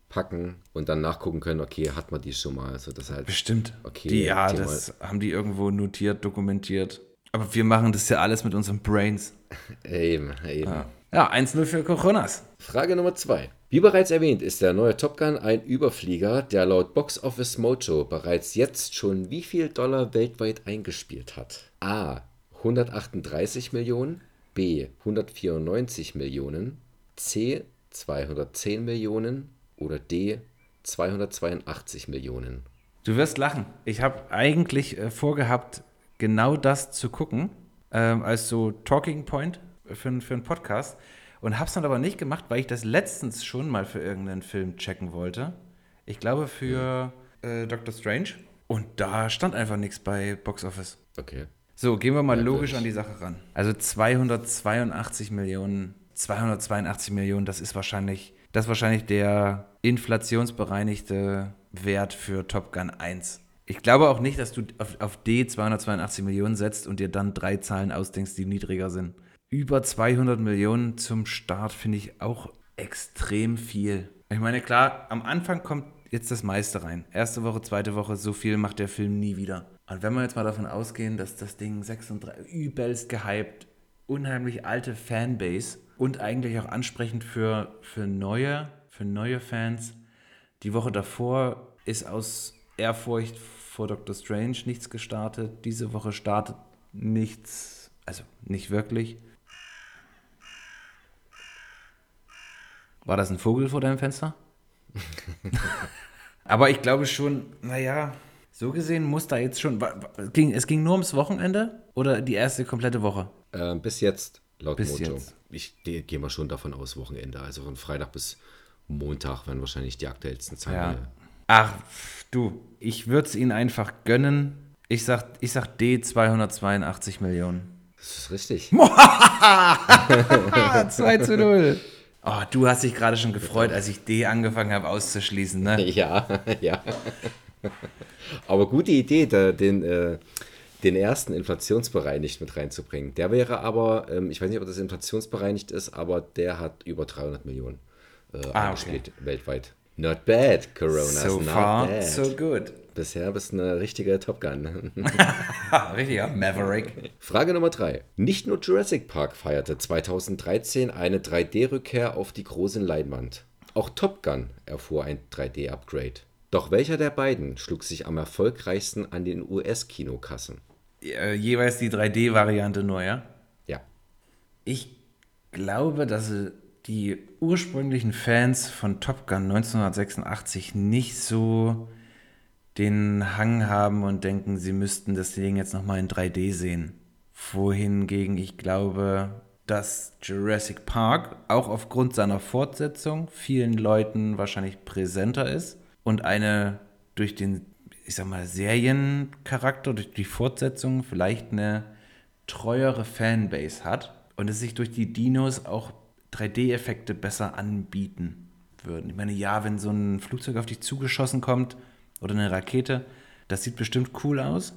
reinpacken und dann nachgucken können, okay, hat man die schon mal, so dass halt Bestimmt. Okay, die, ja, Thema- das haben die irgendwo notiert, dokumentiert. Aber wir machen das ja alles mit unseren Brains. eben, eben. Ja, 1-0 für Coronas. Frage Nummer zwei. Wie bereits erwähnt, ist der neue Top Gun ein Überflieger, der laut Box Office Mojo bereits jetzt schon wie viel Dollar weltweit eingespielt hat? A. 138 Millionen, B. 194 Millionen, C. 210 Millionen oder D. 282 Millionen. Du wirst lachen. Ich habe eigentlich äh, vorgehabt, genau das zu gucken, ähm, als so Talking Point für, für einen Podcast. Und habe es dann aber nicht gemacht, weil ich das letztens schon mal für irgendeinen Film checken wollte. Ich glaube für äh, Doctor Strange. Und da stand einfach nichts bei Box Office. Okay. So, gehen wir mal logisch Merkwürdig. an die Sache ran. Also 282 Millionen, 282 Millionen, das ist wahrscheinlich, das ist wahrscheinlich der inflationsbereinigte Wert für Top Gun 1. Ich glaube auch nicht, dass du auf, auf D 282 Millionen setzt und dir dann drei Zahlen ausdenkst, die niedriger sind. Über 200 Millionen zum Start finde ich auch extrem viel. Ich meine, klar, am Anfang kommt jetzt das meiste rein. Erste Woche, zweite Woche, so viel macht der Film nie wieder. Und wenn wir jetzt mal davon ausgehen, dass das Ding 36 übelst gehypt, unheimlich alte Fanbase und eigentlich auch ansprechend für, für neue, für neue Fans. Die Woche davor ist aus Ehrfurcht vor Doctor Strange nichts gestartet. Diese Woche startet nichts, also nicht wirklich. War das ein Vogel vor deinem Fenster? Aber ich glaube schon, naja, so gesehen muss da jetzt schon. Es ging nur ums Wochenende oder die erste komplette Woche? Äh, bis jetzt, laut Bis Mojo. jetzt. Ich gehe mal schon davon aus, Wochenende. Also von Freitag bis Montag werden wahrscheinlich die aktuellsten Zahlen. Ja. Ach, du, ich würde es ihnen einfach gönnen. Ich sag, ich sag D 282 Millionen. Das ist richtig. 2 zu 0. Oh, du hast dich gerade schon gefreut, als ich D angefangen habe auszuschließen, ne? Ja, ja. Aber gute Idee, da den, äh, den ersten inflationsbereinigt mit reinzubringen. Der wäre aber, ähm, ich weiß nicht, ob das inflationsbereinigt ist, aber der hat über 300 Millionen äh, Ah, eingespielt weltweit. Not bad, Corona. So not far, bad. so good. Bisher bist du eine richtige Top Gun. Richtiger Maverick. Frage Nummer 3. Nicht nur Jurassic Park feierte 2013 eine 3D-Rückkehr auf die großen Leinwand. Auch Top Gun erfuhr ein 3D-Upgrade. Doch welcher der beiden schlug sich am erfolgreichsten an den US-Kinokassen? Äh, jeweils die 3D-Variante nur, ja? Ja. Ich glaube, dass die ursprünglichen Fans von Top Gun 1986 nicht so den Hang haben und denken, sie müssten das Ding jetzt nochmal in 3D sehen. Wohingegen ich glaube, dass Jurassic Park auch aufgrund seiner Fortsetzung vielen Leuten wahrscheinlich präsenter ist und eine durch den, ich sag mal, Seriencharakter, durch die Fortsetzung vielleicht eine treuere Fanbase hat und es sich durch die Dinos auch 3D-Effekte besser anbieten würden. Ich meine, ja, wenn so ein Flugzeug auf dich zugeschossen kommt oder eine Rakete, das sieht bestimmt cool aus.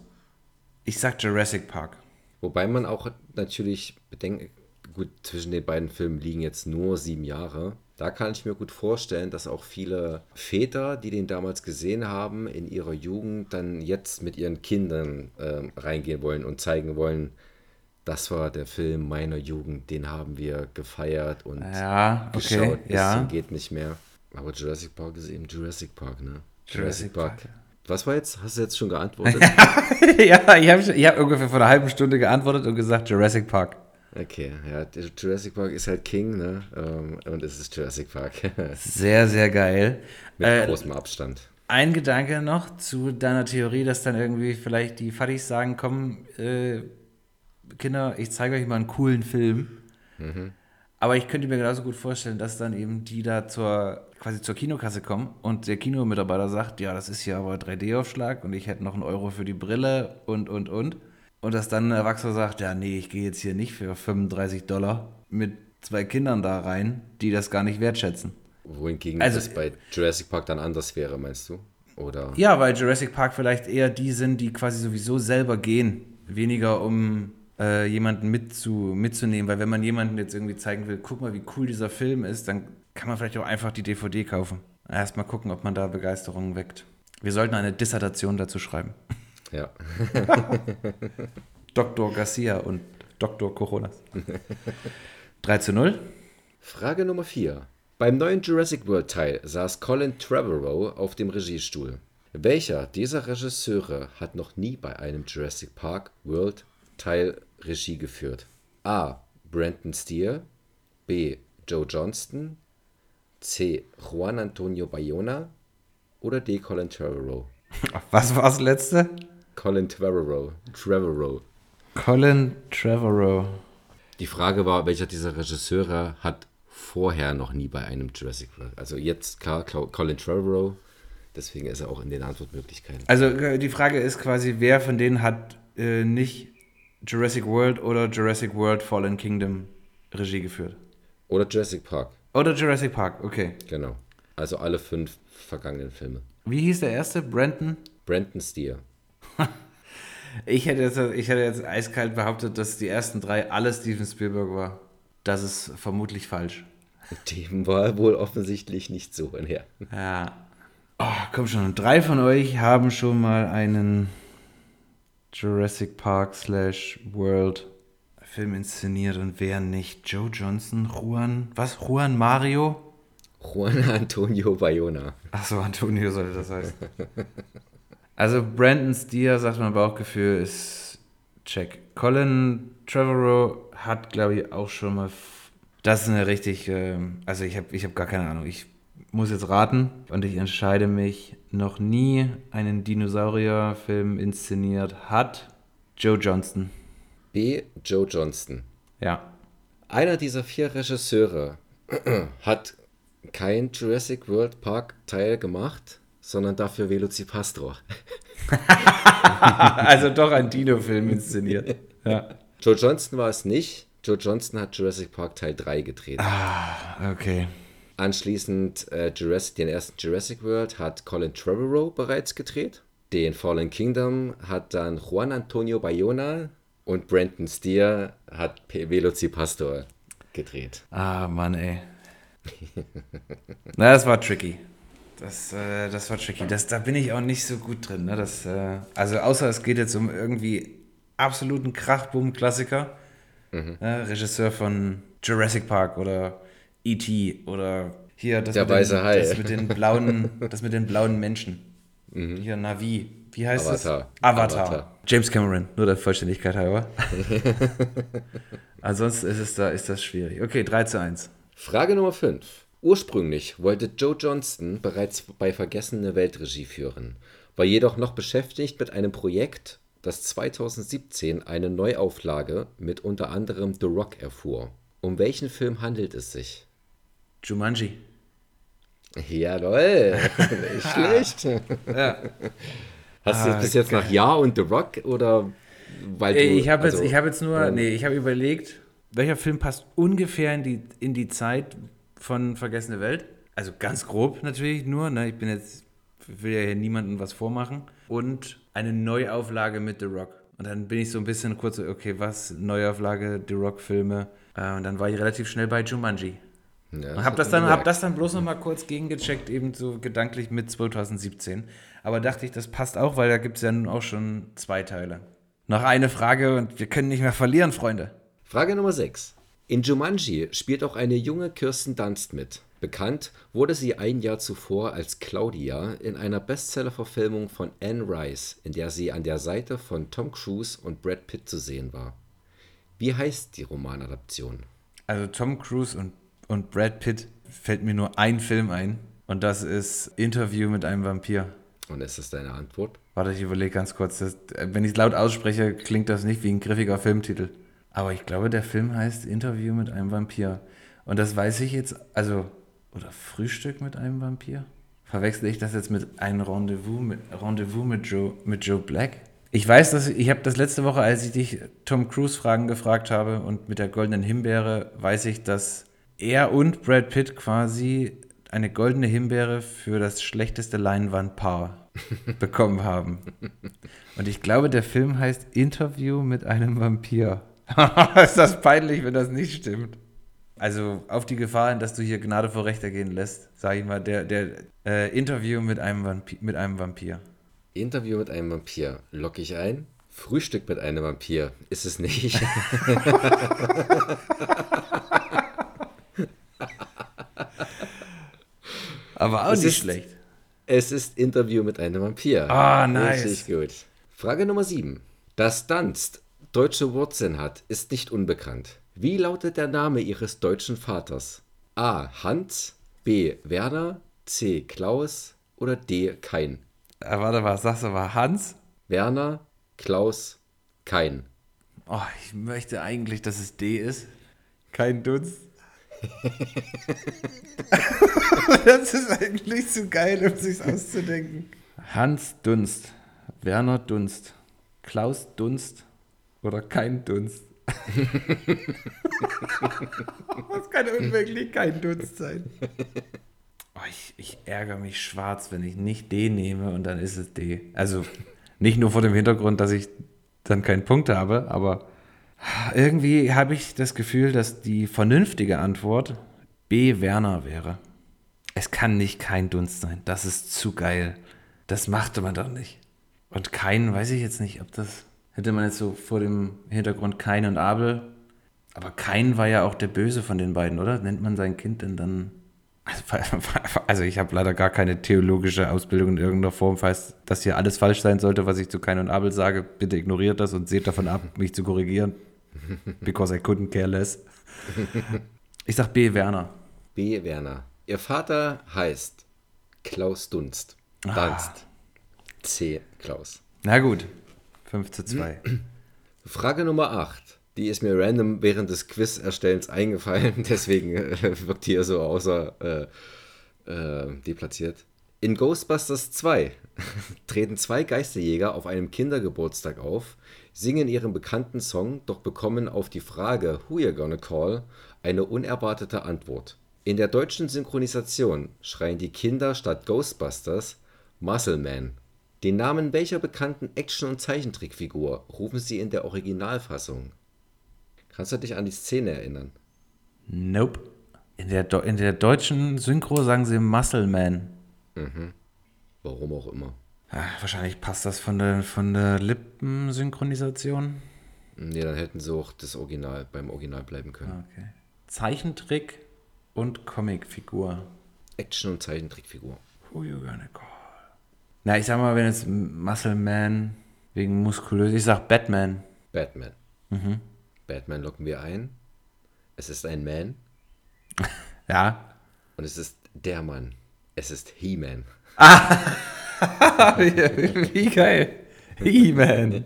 Ich sag Jurassic Park. Wobei man auch natürlich bedenkt, gut, zwischen den beiden Filmen liegen jetzt nur sieben Jahre. Da kann ich mir gut vorstellen, dass auch viele Väter, die den damals gesehen haben, in ihrer Jugend dann jetzt mit ihren Kindern ähm, reingehen wollen und zeigen wollen, das war der Film meiner Jugend, den haben wir gefeiert und Ja, okay, geschaut, bis ja. zum geht nicht mehr. Aber Jurassic Park ist eben Jurassic Park, ne? Jurassic Park. Was war jetzt? Hast du jetzt schon geantwortet? ja, ich habe ich hab ungefähr vor einer halben Stunde geantwortet und gesagt Jurassic Park. Okay, ja, Jurassic Park ist halt King, ne? Ähm, Und es ist Jurassic Park. Sehr, sehr geil. Mit Äh, großem Abstand. Ein Gedanke noch zu deiner Theorie, dass dann irgendwie vielleicht die Fadis sagen, komm, äh, Kinder, ich zeige euch mal einen coolen Film. Aber ich könnte mir genauso gut vorstellen, dass dann eben die da zur, quasi zur Kinokasse kommen und der Kinomitarbeiter sagt, ja, das ist hier aber 3D-Aufschlag und ich hätte noch einen Euro für die Brille und, und, und. Und dass dann ein Erwachsener sagt, ja, nee, ich gehe jetzt hier nicht für 35 Dollar mit zwei Kindern da rein, die das gar nicht wertschätzen. Wohingegen also- das bei Jurassic Park dann anders wäre, meinst du? Oder? Ja, weil Jurassic Park vielleicht eher die sind, die quasi sowieso selber gehen. Weniger um äh, jemanden mitzu, mitzunehmen. Weil wenn man jemanden jetzt irgendwie zeigen will, guck mal, wie cool dieser Film ist, dann kann man vielleicht auch einfach die DVD kaufen. Erstmal gucken, ob man da Begeisterung weckt. Wir sollten eine Dissertation dazu schreiben. Ja. Dr. Garcia und Dr. Coronas. 3 zu 0. Frage Nummer 4. Beim neuen Jurassic World Teil saß Colin Trevorrow auf dem Regiestuhl. Welcher dieser Regisseure hat noch nie bei einem Jurassic Park World Teil Regie geführt? A. Brandon Steer, B. Joe Johnston, C. Juan Antonio Bayona oder D. Colin Trevorrow? Was war das letzte? Colin Trevorrow. Trevorrow. Colin Trevorrow. Die Frage war, welcher dieser Regisseure hat vorher noch nie bei einem Jurassic World? Also jetzt klar, Col- Colin Trevorrow, deswegen ist er auch in den Antwortmöglichkeiten. Also äh, die Frage ist quasi, wer von denen hat äh, nicht Jurassic World oder Jurassic World Fallen Kingdom Regie geführt? Oder Jurassic Park, Oder Jurassic Park, okay. genau. Also alle fünf vergangenen Filme. Wie hieß der erste? Brandon? Brandon Steer. Ich hätte, jetzt, ich hätte jetzt eiskalt behauptet, dass die ersten drei alle Steven Spielberg war. Das ist vermutlich falsch. Dem war wohl offensichtlich nicht so. Ja. Ja. Oh, komm schon, drei von euch haben schon mal einen Jurassic Park slash World Film inszeniert und wer nicht? Joe Johnson, Juan, was? Juan Mario? Juan Antonio Bayona. Achso, Antonio sollte das heißen. Also Brandon Steer, sagt mein Bauchgefühl, ist check. Colin Trevorrow hat, glaube ich, auch schon mal... Das ist eine richtig... Ähm, also ich habe ich hab gar keine Ahnung. Ich muss jetzt raten und ich entscheide mich, noch nie einen Dinosaurierfilm inszeniert hat Joe Johnston. B. Joe Johnston. Ja. Einer dieser vier Regisseure hat kein Jurassic World Park Teil gemacht, sondern dafür Velocipastor. also doch ein Dino-Film inszeniert. Ja. Joe Johnston war es nicht. Joe Johnston hat Jurassic Park Teil 3 gedreht. Ah, okay. Anschließend äh, Jurassic, den ersten Jurassic World hat Colin Trevorrow bereits gedreht. Den Fallen Kingdom hat dann Juan Antonio Bayona und Brandon Steer hat Velocipastor gedreht. Ah, Mann, ey. Na, das war tricky. Das, äh, das war tricky. Das, da bin ich auch nicht so gut drin. Ne? Das, äh, also außer es geht jetzt um irgendwie absoluten Krachbumm-Klassiker. Mhm. Ne? Regisseur von Jurassic Park oder E.T. oder hier das, Der mit, weiße den, Hai. das mit den blauen, das mit den blauen Menschen. Hier Navi. Wie heißt Avatar. es? Avatar. Avatar. James Cameron, nur der Vollständigkeit halber. Ansonsten ist es da, ist das schwierig. Okay, 3 zu 1. Frage Nummer 5. Ursprünglich wollte Joe Johnston bereits bei Vergessene Welt Regie führen, war jedoch noch beschäftigt mit einem Projekt, das 2017 eine Neuauflage mit unter anderem The Rock erfuhr. Um welchen Film handelt es sich? Jumanji. Jawohl, nicht schlecht. Ja. Hast du Ah, bis jetzt nach Ja und The Rock oder weil du, Ich habe jetzt, also- ich hab jetzt nur, ähm, nee, ich habe überlegt, welcher Film passt ungefähr in die, in die Zeit von Vergessene Welt? Also ganz grob natürlich nur, ne? Ich bin jetzt, will ja hier niemandem was vormachen. Und eine Neuauflage mit The Rock. Und dann bin ich so ein bisschen kurz, so, okay, was? Neuauflage, The Rock-Filme. Äh, und dann war ich relativ schnell bei Jumanji. Ja, Und hab das, dann, hab das dann bloß noch mal kurz gegengecheckt, eben so gedanklich mit 2017. Aber dachte ich, das passt auch, weil da gibt es ja nun auch schon zwei Teile. Noch eine Frage und wir können nicht mehr verlieren, Freunde. Frage Nummer 6. In Jumanji spielt auch eine junge Kirsten Dunst mit. Bekannt wurde sie ein Jahr zuvor als Claudia in einer Bestseller-Verfilmung von Anne Rice, in der sie an der Seite von Tom Cruise und Brad Pitt zu sehen war. Wie heißt die Romanadaption? Also Tom Cruise und, und Brad Pitt fällt mir nur ein Film ein. Und das ist Interview mit einem Vampir. Und ist das deine Antwort? Warte, ich überlege ganz kurz. Das, wenn ich es laut ausspreche, klingt das nicht wie ein griffiger Filmtitel. Aber ich glaube, der Film heißt Interview mit einem Vampir. Und das weiß ich jetzt, also, oder Frühstück mit einem Vampir? Verwechsel ich das jetzt mit einem Rendezvous mit, Rendezvous mit, Joe, mit Joe Black? Ich weiß, dass ich, ich habe das letzte Woche, als ich dich Tom Cruise Fragen gefragt habe und mit der goldenen Himbeere, weiß ich, dass er und Brad Pitt quasi eine goldene Himbeere für das schlechteste Leinwandpaar bekommen haben. Und ich glaube, der Film heißt Interview mit einem Vampir. ist das peinlich, wenn das nicht stimmt? Also auf die Gefahr hin, dass du hier Gnade vor Recht ergehen lässt, sage ich mal, der, der äh, Interview mit einem, Vampir, mit einem Vampir. Interview mit einem Vampir. Lock ich ein? Frühstück mit einem Vampir. Ist es nicht? Aber auch Es nicht ist- schlecht. Es ist Interview mit einem Vampir. Ah, nice. Richtig gut. Frage Nummer 7. Dass Dunst deutsche Wurzeln hat, ist nicht unbekannt. Wie lautet der Name ihres deutschen Vaters? A. Hans, B. Werner, C. Klaus oder D. Kein? Äh, warte, was sagst du? War Hans? Werner, Klaus, Kein. Oh, ich möchte eigentlich, dass es D ist. Kein Dunst. das ist eigentlich zu geil, um sich's auszudenken. Hans Dunst. Werner Dunst. Klaus Dunst. Oder kein Dunst. das kann unmöglich kein Dunst sein. Oh, ich, ich ärgere mich schwarz, wenn ich nicht D nehme und dann ist es D. Also Nicht nur vor dem Hintergrund, dass ich dann keinen Punkt habe, aber irgendwie habe ich das Gefühl, dass die vernünftige Antwort B. Werner wäre. Es kann nicht kein Dunst sein. Das ist zu geil. Das machte man doch nicht. Und kein, weiß ich jetzt nicht, ob das hätte man jetzt so vor dem Hintergrund Kain und Abel. Aber Kain war ja auch der Böse von den beiden, oder? Nennt man sein Kind denn dann? Also ich habe leider gar keine theologische Ausbildung in irgendeiner Form. Falls das hier alles falsch sein sollte, was ich zu Kain und Abel sage, bitte ignoriert das und seht davon ab, mich zu korrigieren. Because I couldn't care less. Ich sag B. Werner. B. Werner. Ihr Vater heißt Klaus Dunst. Dunst. Ah. C. Klaus. Na gut. 5 zu 2. Frage Nummer 8. Die ist mir random während des Quiz-Erstellens eingefallen, deswegen äh, wirkt hier so außer äh, äh, deplatziert. In Ghostbusters 2 treten zwei Geisterjäger auf einem Kindergeburtstag auf, singen ihren bekannten Song, doch bekommen auf die Frage Who you gonna call eine unerwartete Antwort. In der deutschen Synchronisation schreien die Kinder statt Ghostbusters Muscle Man. Den Namen welcher bekannten Action- und Zeichentrickfigur rufen sie in der Originalfassung? Kannst du dich an die Szene erinnern? Nope. In der, in der deutschen Synchro sagen sie Muscle Man. Mhm. Warum auch immer. Ach, wahrscheinlich passt das von der, von der Lippensynchronisation. Nee, dann hätten sie auch das Original beim Original bleiben können. Okay. Zeichentrick und Comicfigur. Action- und Zeichentrickfigur. Who you gonna call? Na, ich sag mal, wenn jetzt Muscle Man wegen muskulös, ich sag Batman. Batman. Mhm. Batman locken wir ein. Es ist ein Man. ja. Und es ist der Mann. Es ist He-Man. Ah! Wie geil. He-Man.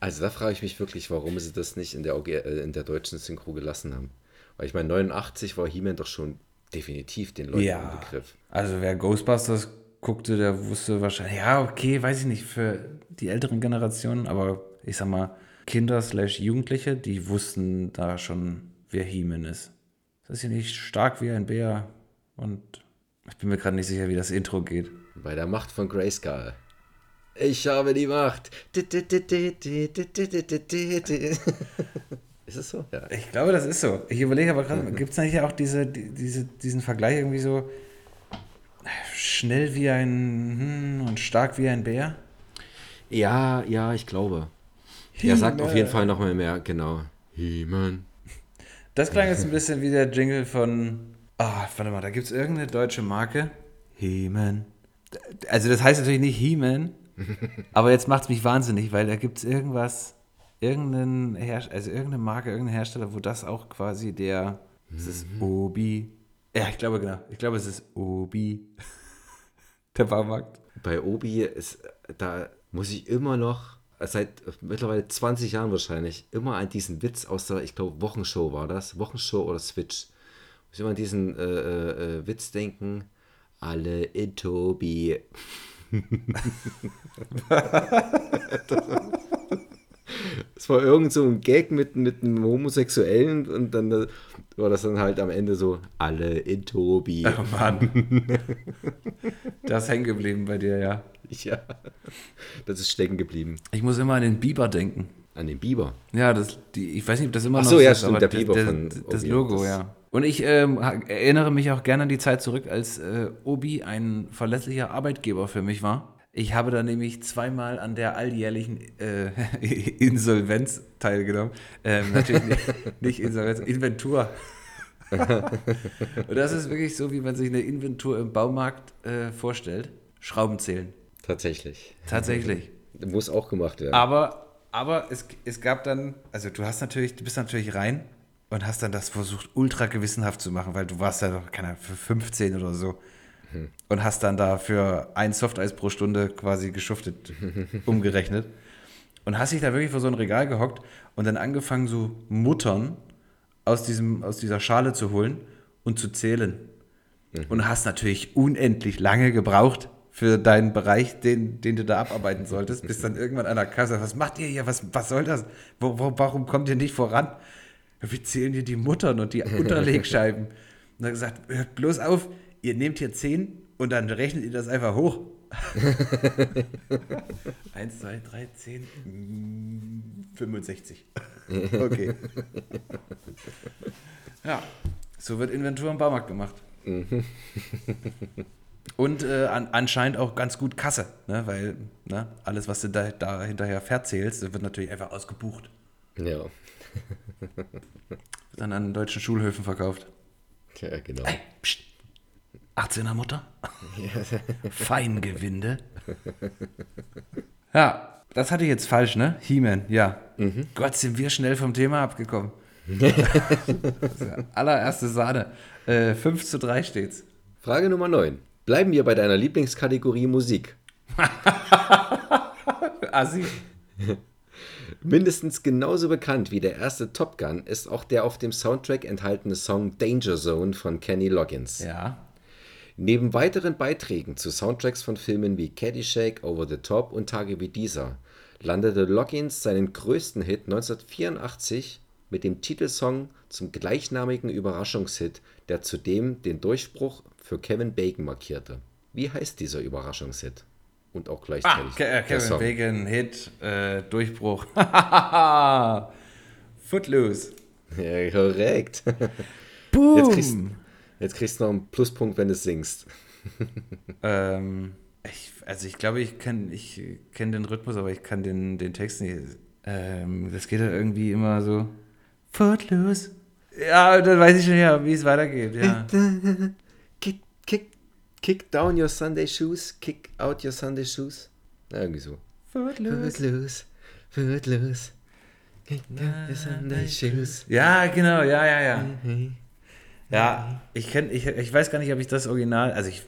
Also da frage ich mich wirklich, warum sie das nicht in der, äh, in der deutschen Synchro gelassen haben. Weil ich meine, 89 war He-Man doch schon definitiv den Leuten ja. Begriff. Also wer Ghostbusters guckte, der wusste wahrscheinlich, ja, okay, weiß ich nicht, für die älteren Generationen, aber ich sag mal, Kinder slash Jugendliche, die wussten da schon, wer He-Man ist. Das ist ja nicht stark wie ein Bär und ich bin mir gerade nicht sicher, wie das Intro geht. Bei der Macht von Grayskull. Ich habe die Macht. Ist es so? Ja. Ich glaube, das ist so. Ich überlege aber gerade, gibt es da nicht auch diese, diese, diesen Vergleich irgendwie so schnell wie ein hm, und stark wie ein Bär? Ja, ja, ich glaube. Er sagt auf jeden Fall nochmal mehr, genau. He-Man. Das klang jetzt ein bisschen wie der Jingle von. Ah, warte mal, da gibt es irgendeine deutsche Marke. He-Man. Also, das heißt natürlich nicht He-Man, aber jetzt macht es mich wahnsinnig, weil da gibt es irgendwas, irgendeinen Hersteller, also irgendeine Marke, irgendein Hersteller, wo das auch quasi der. Das ist mhm. Obi. Ja, ich glaube, genau. Ich glaube, es ist Obi. der Baumarkt. Bei Obi ist, da muss ich immer noch seit mittlerweile 20 Jahren wahrscheinlich immer an diesen Witz aus der, ich glaube, Wochenshow war das, Wochenshow oder Switch. Muss immer an diesen äh, äh, äh Witz denken. Alle in Tobi. Es war irgend so ein Gag mit, mit einem Homosexuellen und dann war das dann halt am Ende so, alle in Tobi. Oh Mann. das ist hängen geblieben bei dir, ja. Ja, das ist stecken geblieben. Ich muss immer an den Biber denken. An den Biber? Ja, das, die, ich weiß nicht, ob das immer Ach noch so, ja, ist, stimmt, der Biber das, von Das Logo, das ja. Und ich ähm, erinnere mich auch gerne an die Zeit zurück, als äh, Obi ein verlässlicher Arbeitgeber für mich war. Ich habe da nämlich zweimal an der alljährlichen äh, Insolvenz teilgenommen. Ähm, natürlich nicht, nicht Insolvenz, Inventur. Und das ist wirklich so, wie man sich eine Inventur im Baumarkt äh, vorstellt. Schrauben zählen. Tatsächlich. Tatsächlich. Muss auch gemacht werden. Aber, aber es, es gab dann, also du hast natürlich, du bist natürlich rein und hast dann das versucht, ultra gewissenhaft zu machen, weil du warst ja noch, keine Ahnung, für 15 oder so. Mhm. Und hast dann da für ein Softeis pro Stunde quasi geschuftet, umgerechnet. Und hast dich da wirklich vor so ein Regal gehockt und dann angefangen, so Muttern aus, diesem, aus dieser Schale zu holen und zu zählen. Mhm. Und hast natürlich unendlich lange gebraucht, für deinen Bereich, den, den du da abarbeiten solltest, bis dann irgendwann an der Kasse, was macht ihr hier, was, was soll das, wo, wo, warum kommt ihr nicht voran? Wir zählen dir die Muttern und die Unterlegscheiben. Und er hat gesagt, hört bloß auf, ihr nehmt hier 10 Und dann rechnet ihr das einfach hoch. 1, 2, 3, 10, 65. Okay. Ja, so wird Inventur im Baumarkt gemacht. Und äh, an, anscheinend auch ganz gut Kasse, ne? weil ne, alles, was du da, da hinterher verzählst, wird natürlich einfach ausgebucht. Ja. Dann an deutschen Schulhöfen verkauft. Ja, genau. Ey, pst, 18er Mutter. Feingewinde. Ja, das hatte ich jetzt falsch, ne? He-Man, ja. Gott, sind wir schnell vom Thema abgekommen. ja allererste Sahne. Äh, 5 zu 3 steht's. Frage Nummer 9. Bleiben wir bei deiner Lieblingskategorie Musik. Assi. Mindestens genauso bekannt wie der erste Top Gun ist auch der auf dem Soundtrack enthaltene Song Danger Zone von Kenny Loggins. Ja. Neben weiteren Beiträgen zu Soundtracks von Filmen wie Caddyshack, Over the Top und Tage wie dieser landete Loggins seinen größten Hit 1984 mit dem Titelsong zum gleichnamigen Überraschungshit, der zudem den Durchbruch für Kevin Bacon markierte. Wie heißt dieser Überraschungshit? Und auch Ah, gleichzeitig Ke äh, Kevin. Bacon, Hit, äh, Durchbruch. Footloose. Ja, korrekt. Boom. Jetzt kriegst, jetzt kriegst du noch einen Pluspunkt, wenn du singst. Ähm, ich, also ich glaube, ich kenne ich kenn den Rhythmus, aber ich kann den, den Text nicht. Ähm, das geht halt irgendwie immer so. Footloose. Ja, dann weiß ich schon ja, wie es weitergeht. Ja. Kick, down your Sunday shoes, kick out your Sunday shoes. Ja, irgendwie so. Footloose. Footloose, footloose. Kick out your Sunday shoes. Ja, genau, ja, ja, ja. Ja, ich kenn, ich, ich weiß gar nicht, ob ich das Original, also ich,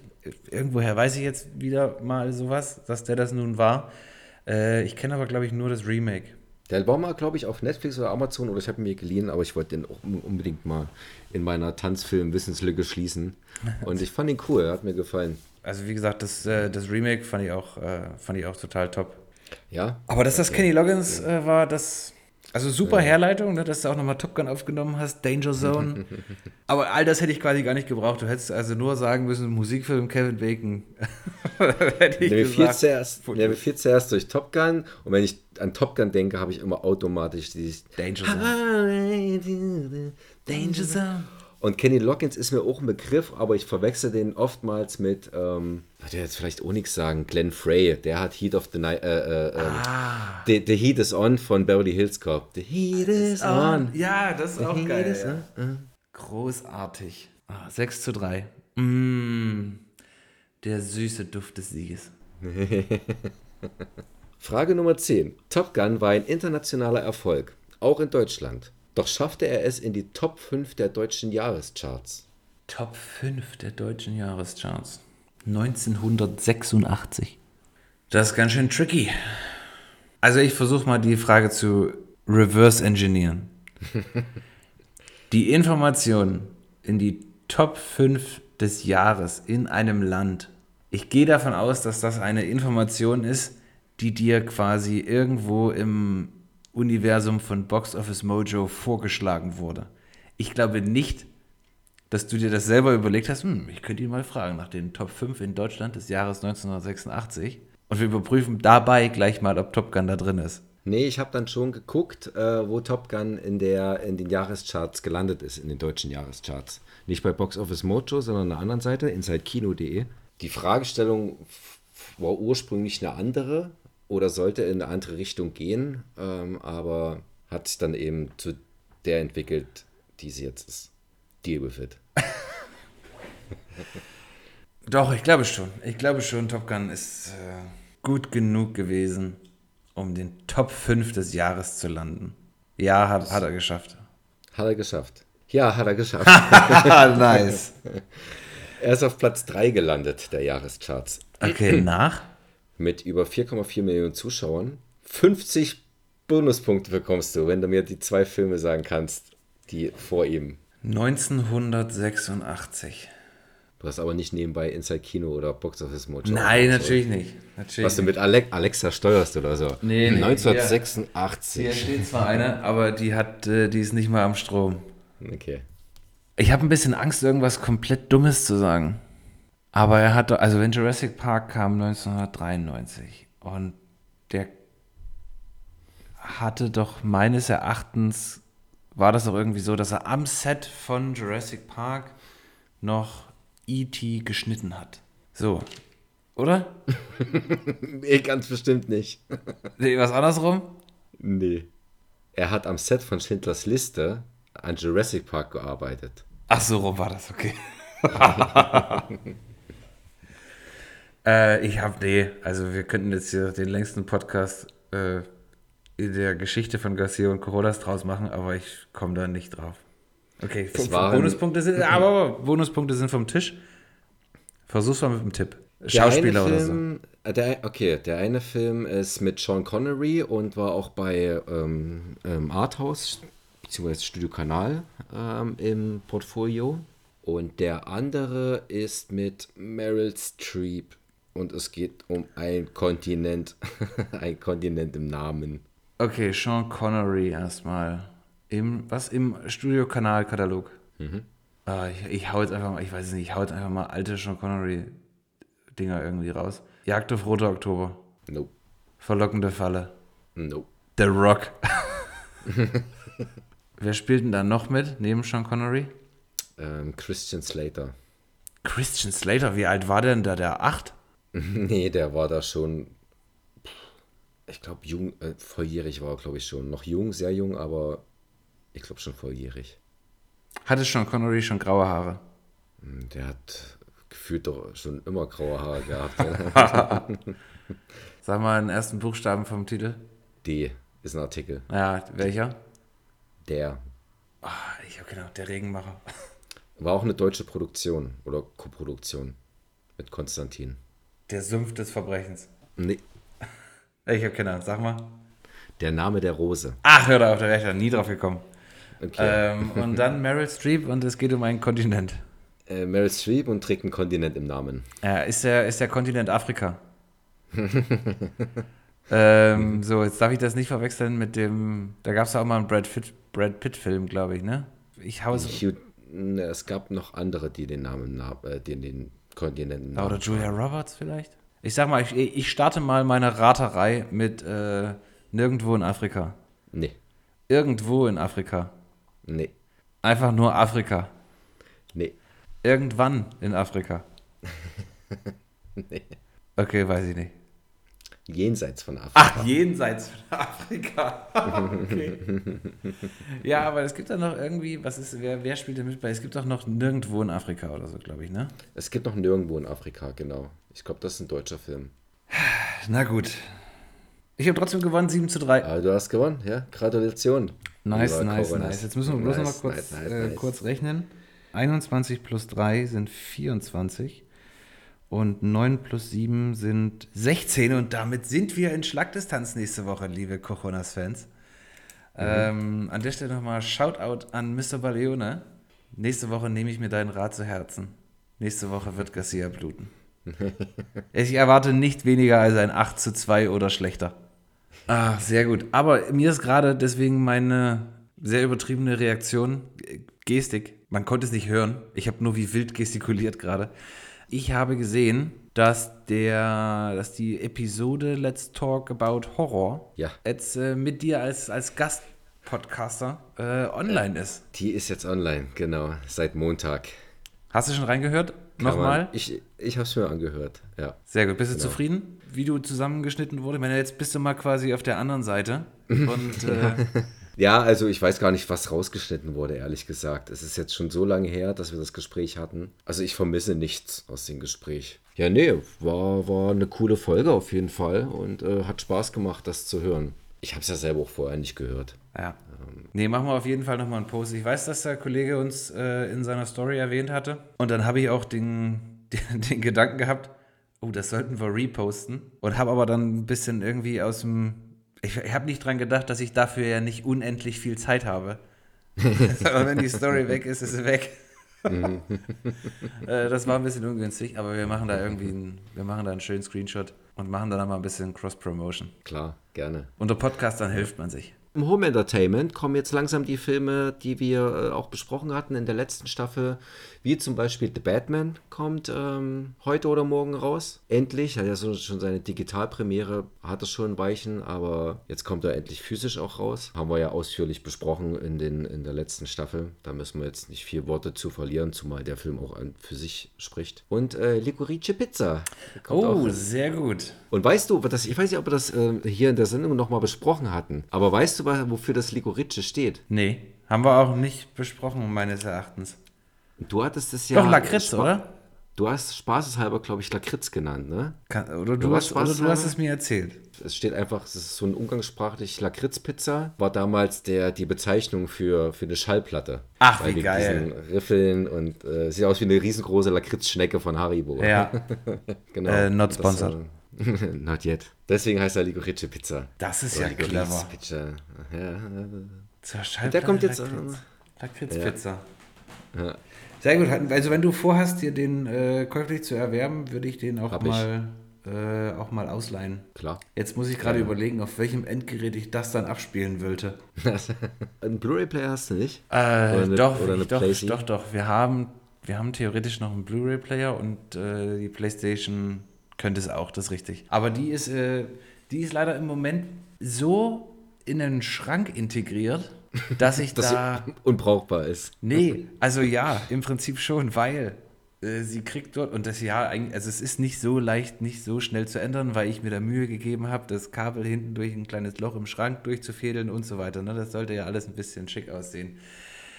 irgendwoher weiß ich jetzt wieder mal sowas, dass der das nun war. Äh, ich kenne aber, glaube ich, nur das Remake. Der war mal, glaube ich, auf Netflix oder Amazon oder ich habe ihn mir geliehen, aber ich wollte den auch un- unbedingt mal in meiner Tanzfilm-Wissenslücke schließen. Und ich fand ihn cool, er hat mir gefallen. Also wie gesagt, das, äh, das Remake fand ich auch, äh, fand ich auch total top. Ja, Aber dass das Kenny Loggins äh, war, das. Also super Herleitung, ne, dass du auch nochmal Top Gun aufgenommen hast, Danger Zone. Aber all das hätte ich quasi gar nicht gebraucht. Du hättest also nur sagen müssen, Musikfilm Kevin Bacon. hätte ich mir fiel, gesagt. zuerst, ja, mir fiel zuerst durch Top Gun und wenn ich an Top Gun denke, habe ich immer automatisch dieses Danger Zone. Danger Zone. Und Kenny Loggins ist mir auch ein Begriff, aber ich verwechsel den oftmals mit, ähm, wird ja jetzt vielleicht auch nichts sagen, Glenn Frey, der hat Heat of the Night, äh, äh, ähm, Ah. the, the Heat is On von Beverly Hills Cop. The Heat is on. Ja, das ist auch Heat geil. is Ja. Großartig. Ah, 6 zu 3. Mm, der süße Duft des Sieges. Frage Nummer 10. Top Gun war ein internationaler Erfolg, auch in Deutschland. Doch schaffte er es in die Top 5 der deutschen Jahrescharts. Top 5 der deutschen Jahrescharts. 1986. Das ist ganz schön tricky. Also ich versuche mal die Frage zu reverse engineeren. die Information in die Top 5 des Jahres in einem Land. Ich gehe davon aus, dass das eine Information ist, die dir quasi irgendwo im Universum von Box Office Mojo vorgeschlagen wurde. Ich glaube nicht, dass du dir das selber überlegt hast, hm, ich könnte ihn mal fragen nach den Top 5 in Deutschland des Jahres 1986 und wir überprüfen dabei gleich mal, ob Top Gun da drin ist. Nee, ich habe dann schon geguckt, äh, wo Top Gun in, der, in den Jahrescharts gelandet ist, in den deutschen Jahrescharts. Nicht bei Box Office Mojo, sondern an der anderen Seite, insidekino.de. Die Fragestellung war ursprünglich eine andere oder sollte in eine andere Richtung gehen, ähm, aber hat sich dann eben zu der entwickelt, die sie jetzt ist. Deal with it. Doch, ich glaube schon. Ich glaube schon, Top Gun ist äh, gut genug gewesen, um den Top 5 des Jahres zu landen. Ja, hat, hat er geschafft. Hat er geschafft. Ja, hat er geschafft. nice. er ist auf Platz 3 gelandet der Jahrescharts. Okay, nach? Mit über 4,4 Millionen Zuschauern. 50 Bonuspunkte bekommst du, wenn du mir die zwei Filme sagen kannst, die vor ihm. 1986. Du hast aber nicht nebenbei Inside Kino oder Box Office Mojo. Nein, So. natürlich nicht. Natürlich Was du mit Ale Alexa steuerst oder so. Nee, nee, 1986. Hier steht zwar eine, aber die hat, äh, die ist nicht mal am Strom. Okay. Ich habe ein bisschen Angst, irgendwas komplett Dummes zu sagen. Aber er hatte, also wenn Jurassic Park kam 1993 und der hatte doch meines Erachtens, war das doch irgendwie so, dass er am Set von Jurassic Park noch E.T. geschnitten hat. So, oder? nee, ganz bestimmt nicht. Nee, was andersrum? Nee. Er hat am Set von Schindlers Liste an Jurassic Park gearbeitet. Ach so, rum war das, okay. äh, ich habe, nee, also wir könnten jetzt hier den längsten Podcast äh, in der Geschichte von Garcia und Corolas draus machen, aber ich komme da nicht drauf. Okay, vom- waren- Bonuspunkte sind, aber Bonuspunkte sind vom Tisch. Versuch's mal mit dem Tipp. Schauspieler oder so. Film, äh, Der, okay, der eine Film ist mit Sean Connery und war auch bei ähm, ähm, Arthouse bzw. Studio Kanal ähm, im Portfolio. Und der andere ist mit Meryl Streep und es geht um ein Kontinent, ein Kontinent im Namen. Okay, Sean Connery erstmal. Im, was? Im Studio-Kanal-Katalog. Mhm. Ah, ich, ich hau jetzt einfach mal, ich weiß es nicht, ich hau jetzt einfach mal alte Sean Connery-Dinger irgendwie raus. Jagd auf Roter Oktober. Nope, Verlockende Falle. nope. The Rock. Wer spielt denn da noch mit, neben Sean Connery? Ähm, Christian Slater. Christian Slater, wie alt war denn da? Der acht? Nee, der war da schon, ich glaube, jung, äh, volljährig war er, glaube ich, schon. Noch jung, sehr jung, aber ich glaube schon volljährig. Hatte Sean Connery schon graue Haare? Hm, Der hat gefühlt doch schon immer graue Haare gehabt. Sag mal den ersten Buchstaben vom Titel. D ist ein Artikel. Ja, welcher? Der. Ah, ich habe genau, der Regenmacher. War auch eine deutsche Produktion oder Koproduktion mit Konstantin. Der Sumpf des Verbrechens. Nee, Ich habe keine Ahnung, sag mal. der Name der Rose. Ach, hör da auf der Rechter, nie drauf gekommen. Okay. Ähm, und dann Meryl Streep und es geht um einen Kontinent. Äh, Meryl Streep und trägt einen Kontinent im Namen. Ja, ist der, ist der Kontinent Afrika. ähm, so, jetzt darf ich das nicht verwechseln mit dem. Da gab es ja auch mal einen Brad, Pitt- Brad Pitt-Film, glaube ich, ne? Ich hau es. Hugh, ne, es gab noch andere, die den Namen, na- äh, die den Kontinent im Namen Oder Julia Roberts vielleicht? Ich sag mal, ich, ich starte mal meine Raterei mit äh, nirgendwo in Afrika. Nee, Irgendwo in Afrika. nee, Einfach nur Afrika. nee. Irgendwann in Afrika. Nee. Okay, weiß ich nicht. Jenseits von Afrika. Ach, jenseits von Afrika. okay. ja, aber es gibt da noch irgendwie, was ist, wer, wer spielt denn mit bei? Es gibt doch noch nirgendwo in Afrika oder so, glaube ich, ne? Es gibt noch nirgendwo in Afrika, genau. Ich glaube, das ist ein deutscher Film. Na gut. Ich habe trotzdem gewonnen, 7 zu 3. Aber du hast gewonnen, ja? Gratulation. Nice, nice, Coronas. nice. Jetzt müssen wir bloß noch mal Nice, kurz, nice, nice, äh, nice. kurz rechnen. 21 plus 3 sind 24 und 9 plus 7 sind 16 und damit sind wir in Schlagdistanz nächste Woche, liebe Cochonas-Fans. Ähm, an der Stelle nochmal Shoutout an Mr. Baleone. Nächste Woche nehme ich mir deinen Rat zu Herzen. Nächste Woche wird Garcia bluten. Ich erwarte nicht weniger als ein 8 zu 2 oder schlechter. Ah, sehr gut. Aber mir ist gerade deswegen meine sehr übertriebene Reaktion, Gestik, man konnte es nicht hören. Ich habe nur wie wild gestikuliert gerade. Ich habe gesehen, dass der, dass die Episode Let's Talk About Horror Ja. jetzt äh, mit dir als, als Gastpodcaster äh, online ist. Die ist jetzt online, genau. Seit Montag. Hast du schon reingehört? Kann man- Nochmal? Ich, ich habe es mir angehört, ja. Sehr gut. Bist du Genau. zufrieden, wie du zusammengeschnitten wurde? Ich meine, jetzt bist du mal quasi auf der anderen Seite. Und äh, Ja, also ich weiß gar nicht, was rausgeschnitten wurde, ehrlich gesagt. Es ist jetzt schon so lange her, dass wir das Gespräch hatten. Also ich vermisse nichts aus dem Gespräch. Ja, nee, war, war eine coole Folge auf jeden Fall und äh, hat Spaß gemacht, das zu hören. Ich habe es ja selber auch vorher nicht gehört. Ja. Nee, machen wir auf jeden Fall nochmal einen Post. Ich weiß, dass der Kollege uns äh, in seiner Story erwähnt hatte. Und dann habe ich auch den, den, den Gedanken gehabt, oh, das sollten wir reposten. Und habe aber dann ein bisschen irgendwie aus dem. Ich, ich habe nicht dran gedacht, dass ich dafür ja nicht unendlich viel Zeit habe. aber wenn die Story weg ist, ist sie weg. äh, das war ein bisschen ungünstig, aber wir machen da irgendwie einen, wir machen da einen schönen Screenshot und machen dann mal ein bisschen Cross-Promotion. Klar, gerne. Unter Podcastern hilft man sich. Im Home Entertainment kommen jetzt langsam die Filme, die wir äh, auch besprochen hatten in der letzten Staffel, wie zum Beispiel The Batman kommt ähm, heute oder morgen raus. Endlich, hat ja so, schon seine Digitalpremiere, hat es schon Weichen, aber jetzt kommt er endlich physisch auch raus. Haben wir ja ausführlich besprochen in, den, in der letzten Staffel. Da müssen wir jetzt nicht viel Worte zu verlieren, zumal der Film auch an, für sich spricht. Und äh, Licorice Pizza. oh, auch. sehr gut. Und weißt du, das, ich weiß nicht, ob wir das äh, hier in der Sendung nochmal besprochen hatten, aber weißt du, wofür das Licorice steht? Nee, haben wir auch nicht besprochen, meines Erachtens. Du hattest es ja. Doch, Lakritz, oder? Du hast spaßeshalber, glaube ich, Lakritz genannt, ne? Kann, oder, du, du hast, oder du hast es mir erzählt. Es steht einfach, es ist so ein umgangssprachlich Lakritz-Pizza. War damals der, die Bezeichnung für, für eine Schallplatte. Ach, wie geil. Diesen Riffeln und äh, sieht aus wie eine riesengroße Lakritz-Schnecke von Haribo. Ja. genau. Äh, not sponsored. Das, äh, not yet. Deswegen heißt er Licorice Pizza. Das ist Oder ja clever. Pizza. Ja. Zur. Der kommt jetzt. Lakritz-Pizza. Ja. ja. Sehr gut. Also wenn du vorhast, dir den äh, käuflich zu erwerben, würde ich den auch Hab mal äh, auch mal ausleihen. Klar. Jetzt muss ich gerade ja. überlegen, auf welchem Endgerät ich das dann abspielen wollte. Ein Blu-ray-Player hast du nicht? Äh, eine, doch, doch, doch, doch. Wir haben, wir haben theoretisch noch einen Blu-ray-Player und äh, die PlayStation könnte es auch, das ist richtig. Aber die ist, äh, die ist leider im Moment so in einen Schrank integriert, dass ich das da. unbrauchbar ist. Nee, also ja, im Prinzip schon, weil äh, sie kriegt dort, und das ja, also es ist nicht so leicht, nicht so schnell zu ändern, weil ich mir da Mühe gegeben habe, das Kabel hinten durch ein kleines Loch im Schrank durchzufädeln und so weiter. Ne? Das sollte ja alles ein bisschen schick aussehen.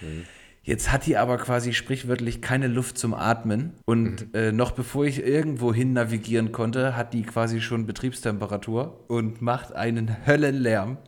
Mhm. Jetzt hat die aber quasi sprichwörtlich keine Luft zum Atmen. Und mhm. äh, noch bevor ich irgendwo hin navigieren konnte, hat die quasi schon Betriebstemperatur und macht einen Höllenlärm.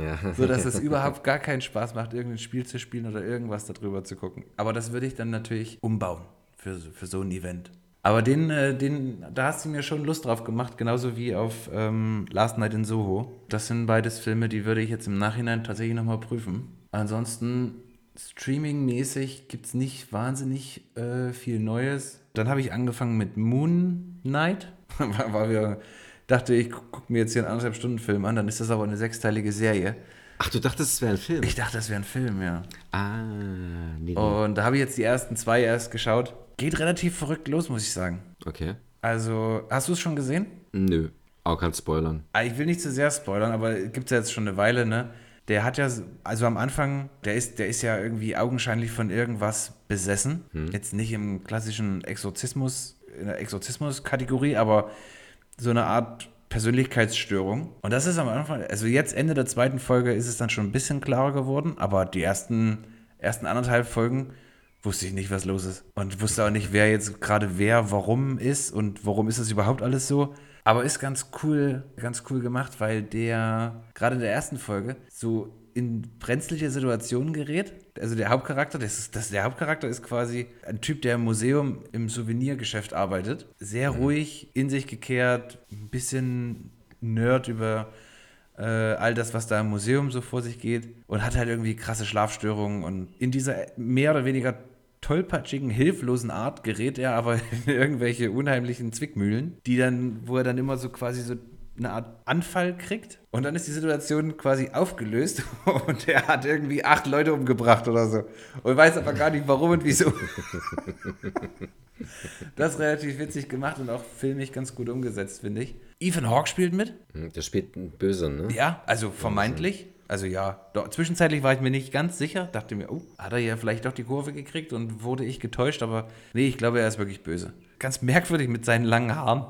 Ja. So dass es überhaupt gar keinen Spaß macht, irgendein Spiel zu spielen oder irgendwas darüber zu gucken. Aber das würde ich dann natürlich umbauen für, für so ein Event. Aber den, äh, den, da hast du mir schon Lust drauf gemacht, genauso wie auf ähm, Last Night in Soho. Das sind beides Filme, die würde ich jetzt im Nachhinein tatsächlich nochmal prüfen. Ansonsten, streaming-mäßig gibt es nicht wahnsinnig äh, viel Neues. Dann habe ich angefangen mit Moon Knight, weil wir dachte, ich gucke mir jetzt hier einen anderthalb Stunden Film an, dann ist das aber eine sechsteilige Serie. Ach, du dachtest, es wäre ein Film? Ich dachte, es wäre ein Film, ja. Ah, nee, nee. Und da habe ich jetzt die ersten zwei erst geschaut. Geht relativ verrückt los, muss ich sagen. Okay. Also, hast du es schon gesehen? Nö, auch kein spoilern. Ah, ich will nicht zu sehr spoilern, aber gibt es ja jetzt schon eine Weile, ne? Der hat ja, also am Anfang, der ist, der ist ja irgendwie augenscheinlich von irgendwas besessen. Hm. Jetzt nicht im klassischen Exorzismus, in der Exorzismus-Kategorie, aber so eine Art Persönlichkeitsstörung. Und das ist am Anfang, also jetzt Ende der zweiten Folge ist es dann schon ein bisschen klarer geworden, aber die ersten, ersten anderthalb Folgen wusste ich nicht, was los ist. Und wusste auch nicht, wer jetzt gerade wer, warum ist und warum ist das überhaupt alles so. Aber ist ganz cool, ganz cool gemacht, weil der gerade in der ersten Folge so in brenzliche Situationen gerät. Also der Hauptcharakter, das ist, das, der Hauptcharakter ist quasi ein Typ, der im Museum im Souvenirgeschäft arbeitet. Sehr mhm. ruhig, in sich gekehrt, ein bisschen Nerd über äh, all das, was da im Museum so vor sich geht und hat halt irgendwie krasse Schlafstörungen und in dieser mehr oder weniger tollpatschigen, hilflosen Art gerät er aber in irgendwelche unheimlichen Zwickmühlen, die dann, wo er dann immer so quasi so eine Art Anfall kriegt und dann ist die Situation quasi aufgelöst und er hat irgendwie acht Leute umgebracht oder so und weiß aber gar nicht warum und wieso. Das ist relativ witzig gemacht und auch filmisch ganz gut umgesetzt, finde ich. Ethan Hawke spielt mit. Hm, der spielt Böse, ne? Ja, also vermeintlich. Also ja, doch, zwischenzeitlich war ich mir nicht ganz sicher. Dachte mir, oh, hat er ja vielleicht doch die Kurve gekriegt und wurde ich getäuscht, aber nee, ich glaube, er ist wirklich böse. Ganz merkwürdig mit seinen langen Haaren.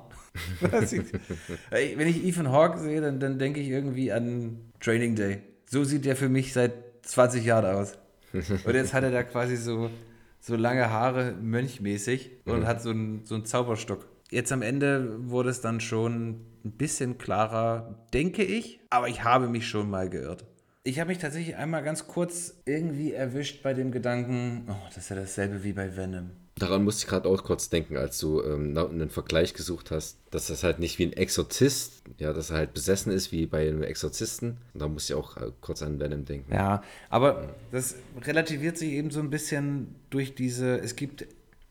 Wenn ich Ethan Hawke sehe, dann, dann denke ich irgendwie an Training Day. So sieht der für mich seit 20 Jahren aus. Und jetzt hat er da quasi so, so lange Haare, mönchmäßig, und mhm. hat so einen, so einen Zauberstock. Jetzt am Ende wurde es dann schon ein bisschen klarer, denke ich, aber ich habe mich schon mal geirrt. Ich habe mich tatsächlich einmal ganz kurz irgendwie erwischt bei dem Gedanken, oh, das ist ja dasselbe wie bei Venom. Daran musste ich gerade auch kurz denken, als du ähm, einen Vergleich gesucht hast, dass das halt nicht wie ein Exorzist, ja, dass er halt besessen ist wie bei einem Exorzisten. Und da musste ich auch äh, kurz an Venom denken. Ja, aber das relativiert sich eben so ein bisschen durch diese, es gibt,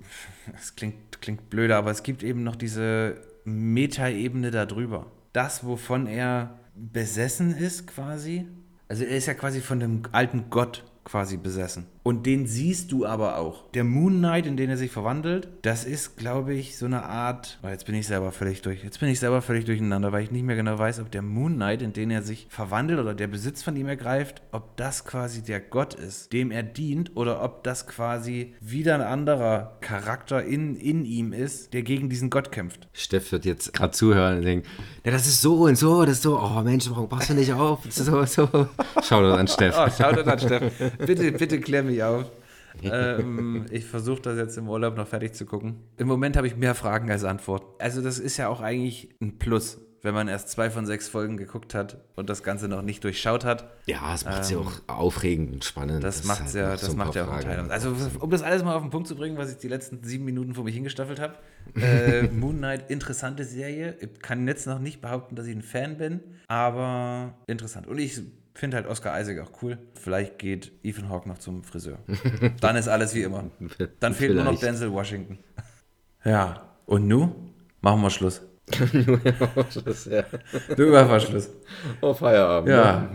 es klingt, klingt blöder, aber es gibt eben noch diese Metaebene darüber. Das, wovon er besessen ist quasi, Also er ist ja quasi von dem alten Gott quasi besessen. Und den siehst du aber auch. Der Moon Knight, in den er sich verwandelt, das ist, glaube ich, so eine Art. Oh, jetzt bin ich selber völlig durch. Jetzt bin ich selber völlig durcheinander, weil ich nicht mehr genau weiß, ob der Moon Knight, in den er sich verwandelt oder der Besitz von ihm ergreift, ob das quasi der Gott ist, dem er dient, oder ob das quasi wieder ein anderer Charakter in, in ihm ist, der gegen diesen Gott kämpft. Steff wird jetzt gerade zuhören und denken, ja, das ist so und so, das ist so, oh Mensch, warum passt du nicht auf? So, so. Schau doch an Steff. Oh, schau doch an Steff. Bitte, bitte klär mich auf. ähm, ich versuche das jetzt im Urlaub noch fertig zu gucken. Im Moment habe ich mehr Fragen als Antworten. Also das ist ja auch eigentlich ein Plus, wenn man erst zwei von sechs Folgen geguckt hat und das Ganze noch nicht durchschaut hat. Ja, es macht es ja auch aufregend und spannend. Das, macht halt ja, das so macht ja auch einen. Teil. Also um das alles mal auf den Punkt zu bringen, was ich die letzten sieben Minuten vor mich hingestaffelt habe. Äh, Moon Knight, interessante Serie. Ich kann jetzt noch nicht behaupten, dass ich ein Fan bin, aber interessant. Und ich finde halt Oscar Isaac auch cool. Vielleicht geht Ethan Hawke noch zum Friseur. Dann ist alles wie immer. Dann fehlt nur noch Vielleicht. Denzel Washington. Ja, und nu machen wir Schluss. das, ja. Du machen wir Schluss. Oh, Feierabend. Ja.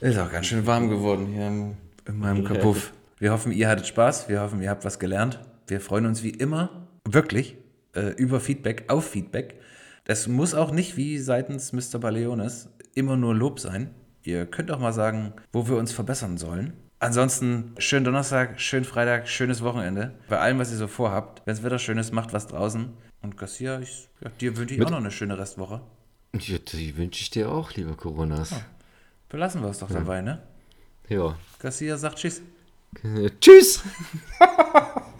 Ist auch ganz schön warm geworden hier im, in meinem Kapuff. Wir hoffen, ihr hattet Spaß. Wir hoffen, ihr habt was gelernt. Wir freuen uns wie immer, wirklich, äh, über Feedback, auf Feedback. Das muss auch nicht wie seitens Mr. Baleones immer nur Lob sein. Ihr könnt auch mal sagen, wo wir uns verbessern sollen. Ansonsten schönen Donnerstag, schönen Freitag, schönes Wochenende. Bei allem, was ihr so vorhabt. Wenn es Wetter schön ist, macht was draußen. Und Garcia, ich, ja, dir wünsche ich Mit- auch noch eine schöne Restwoche. Ja, die wünsche ich dir auch, lieber Coronas. Belassen wir es doch dabei, ne? Ja. Garcia sagt Tschüss. Tschüss!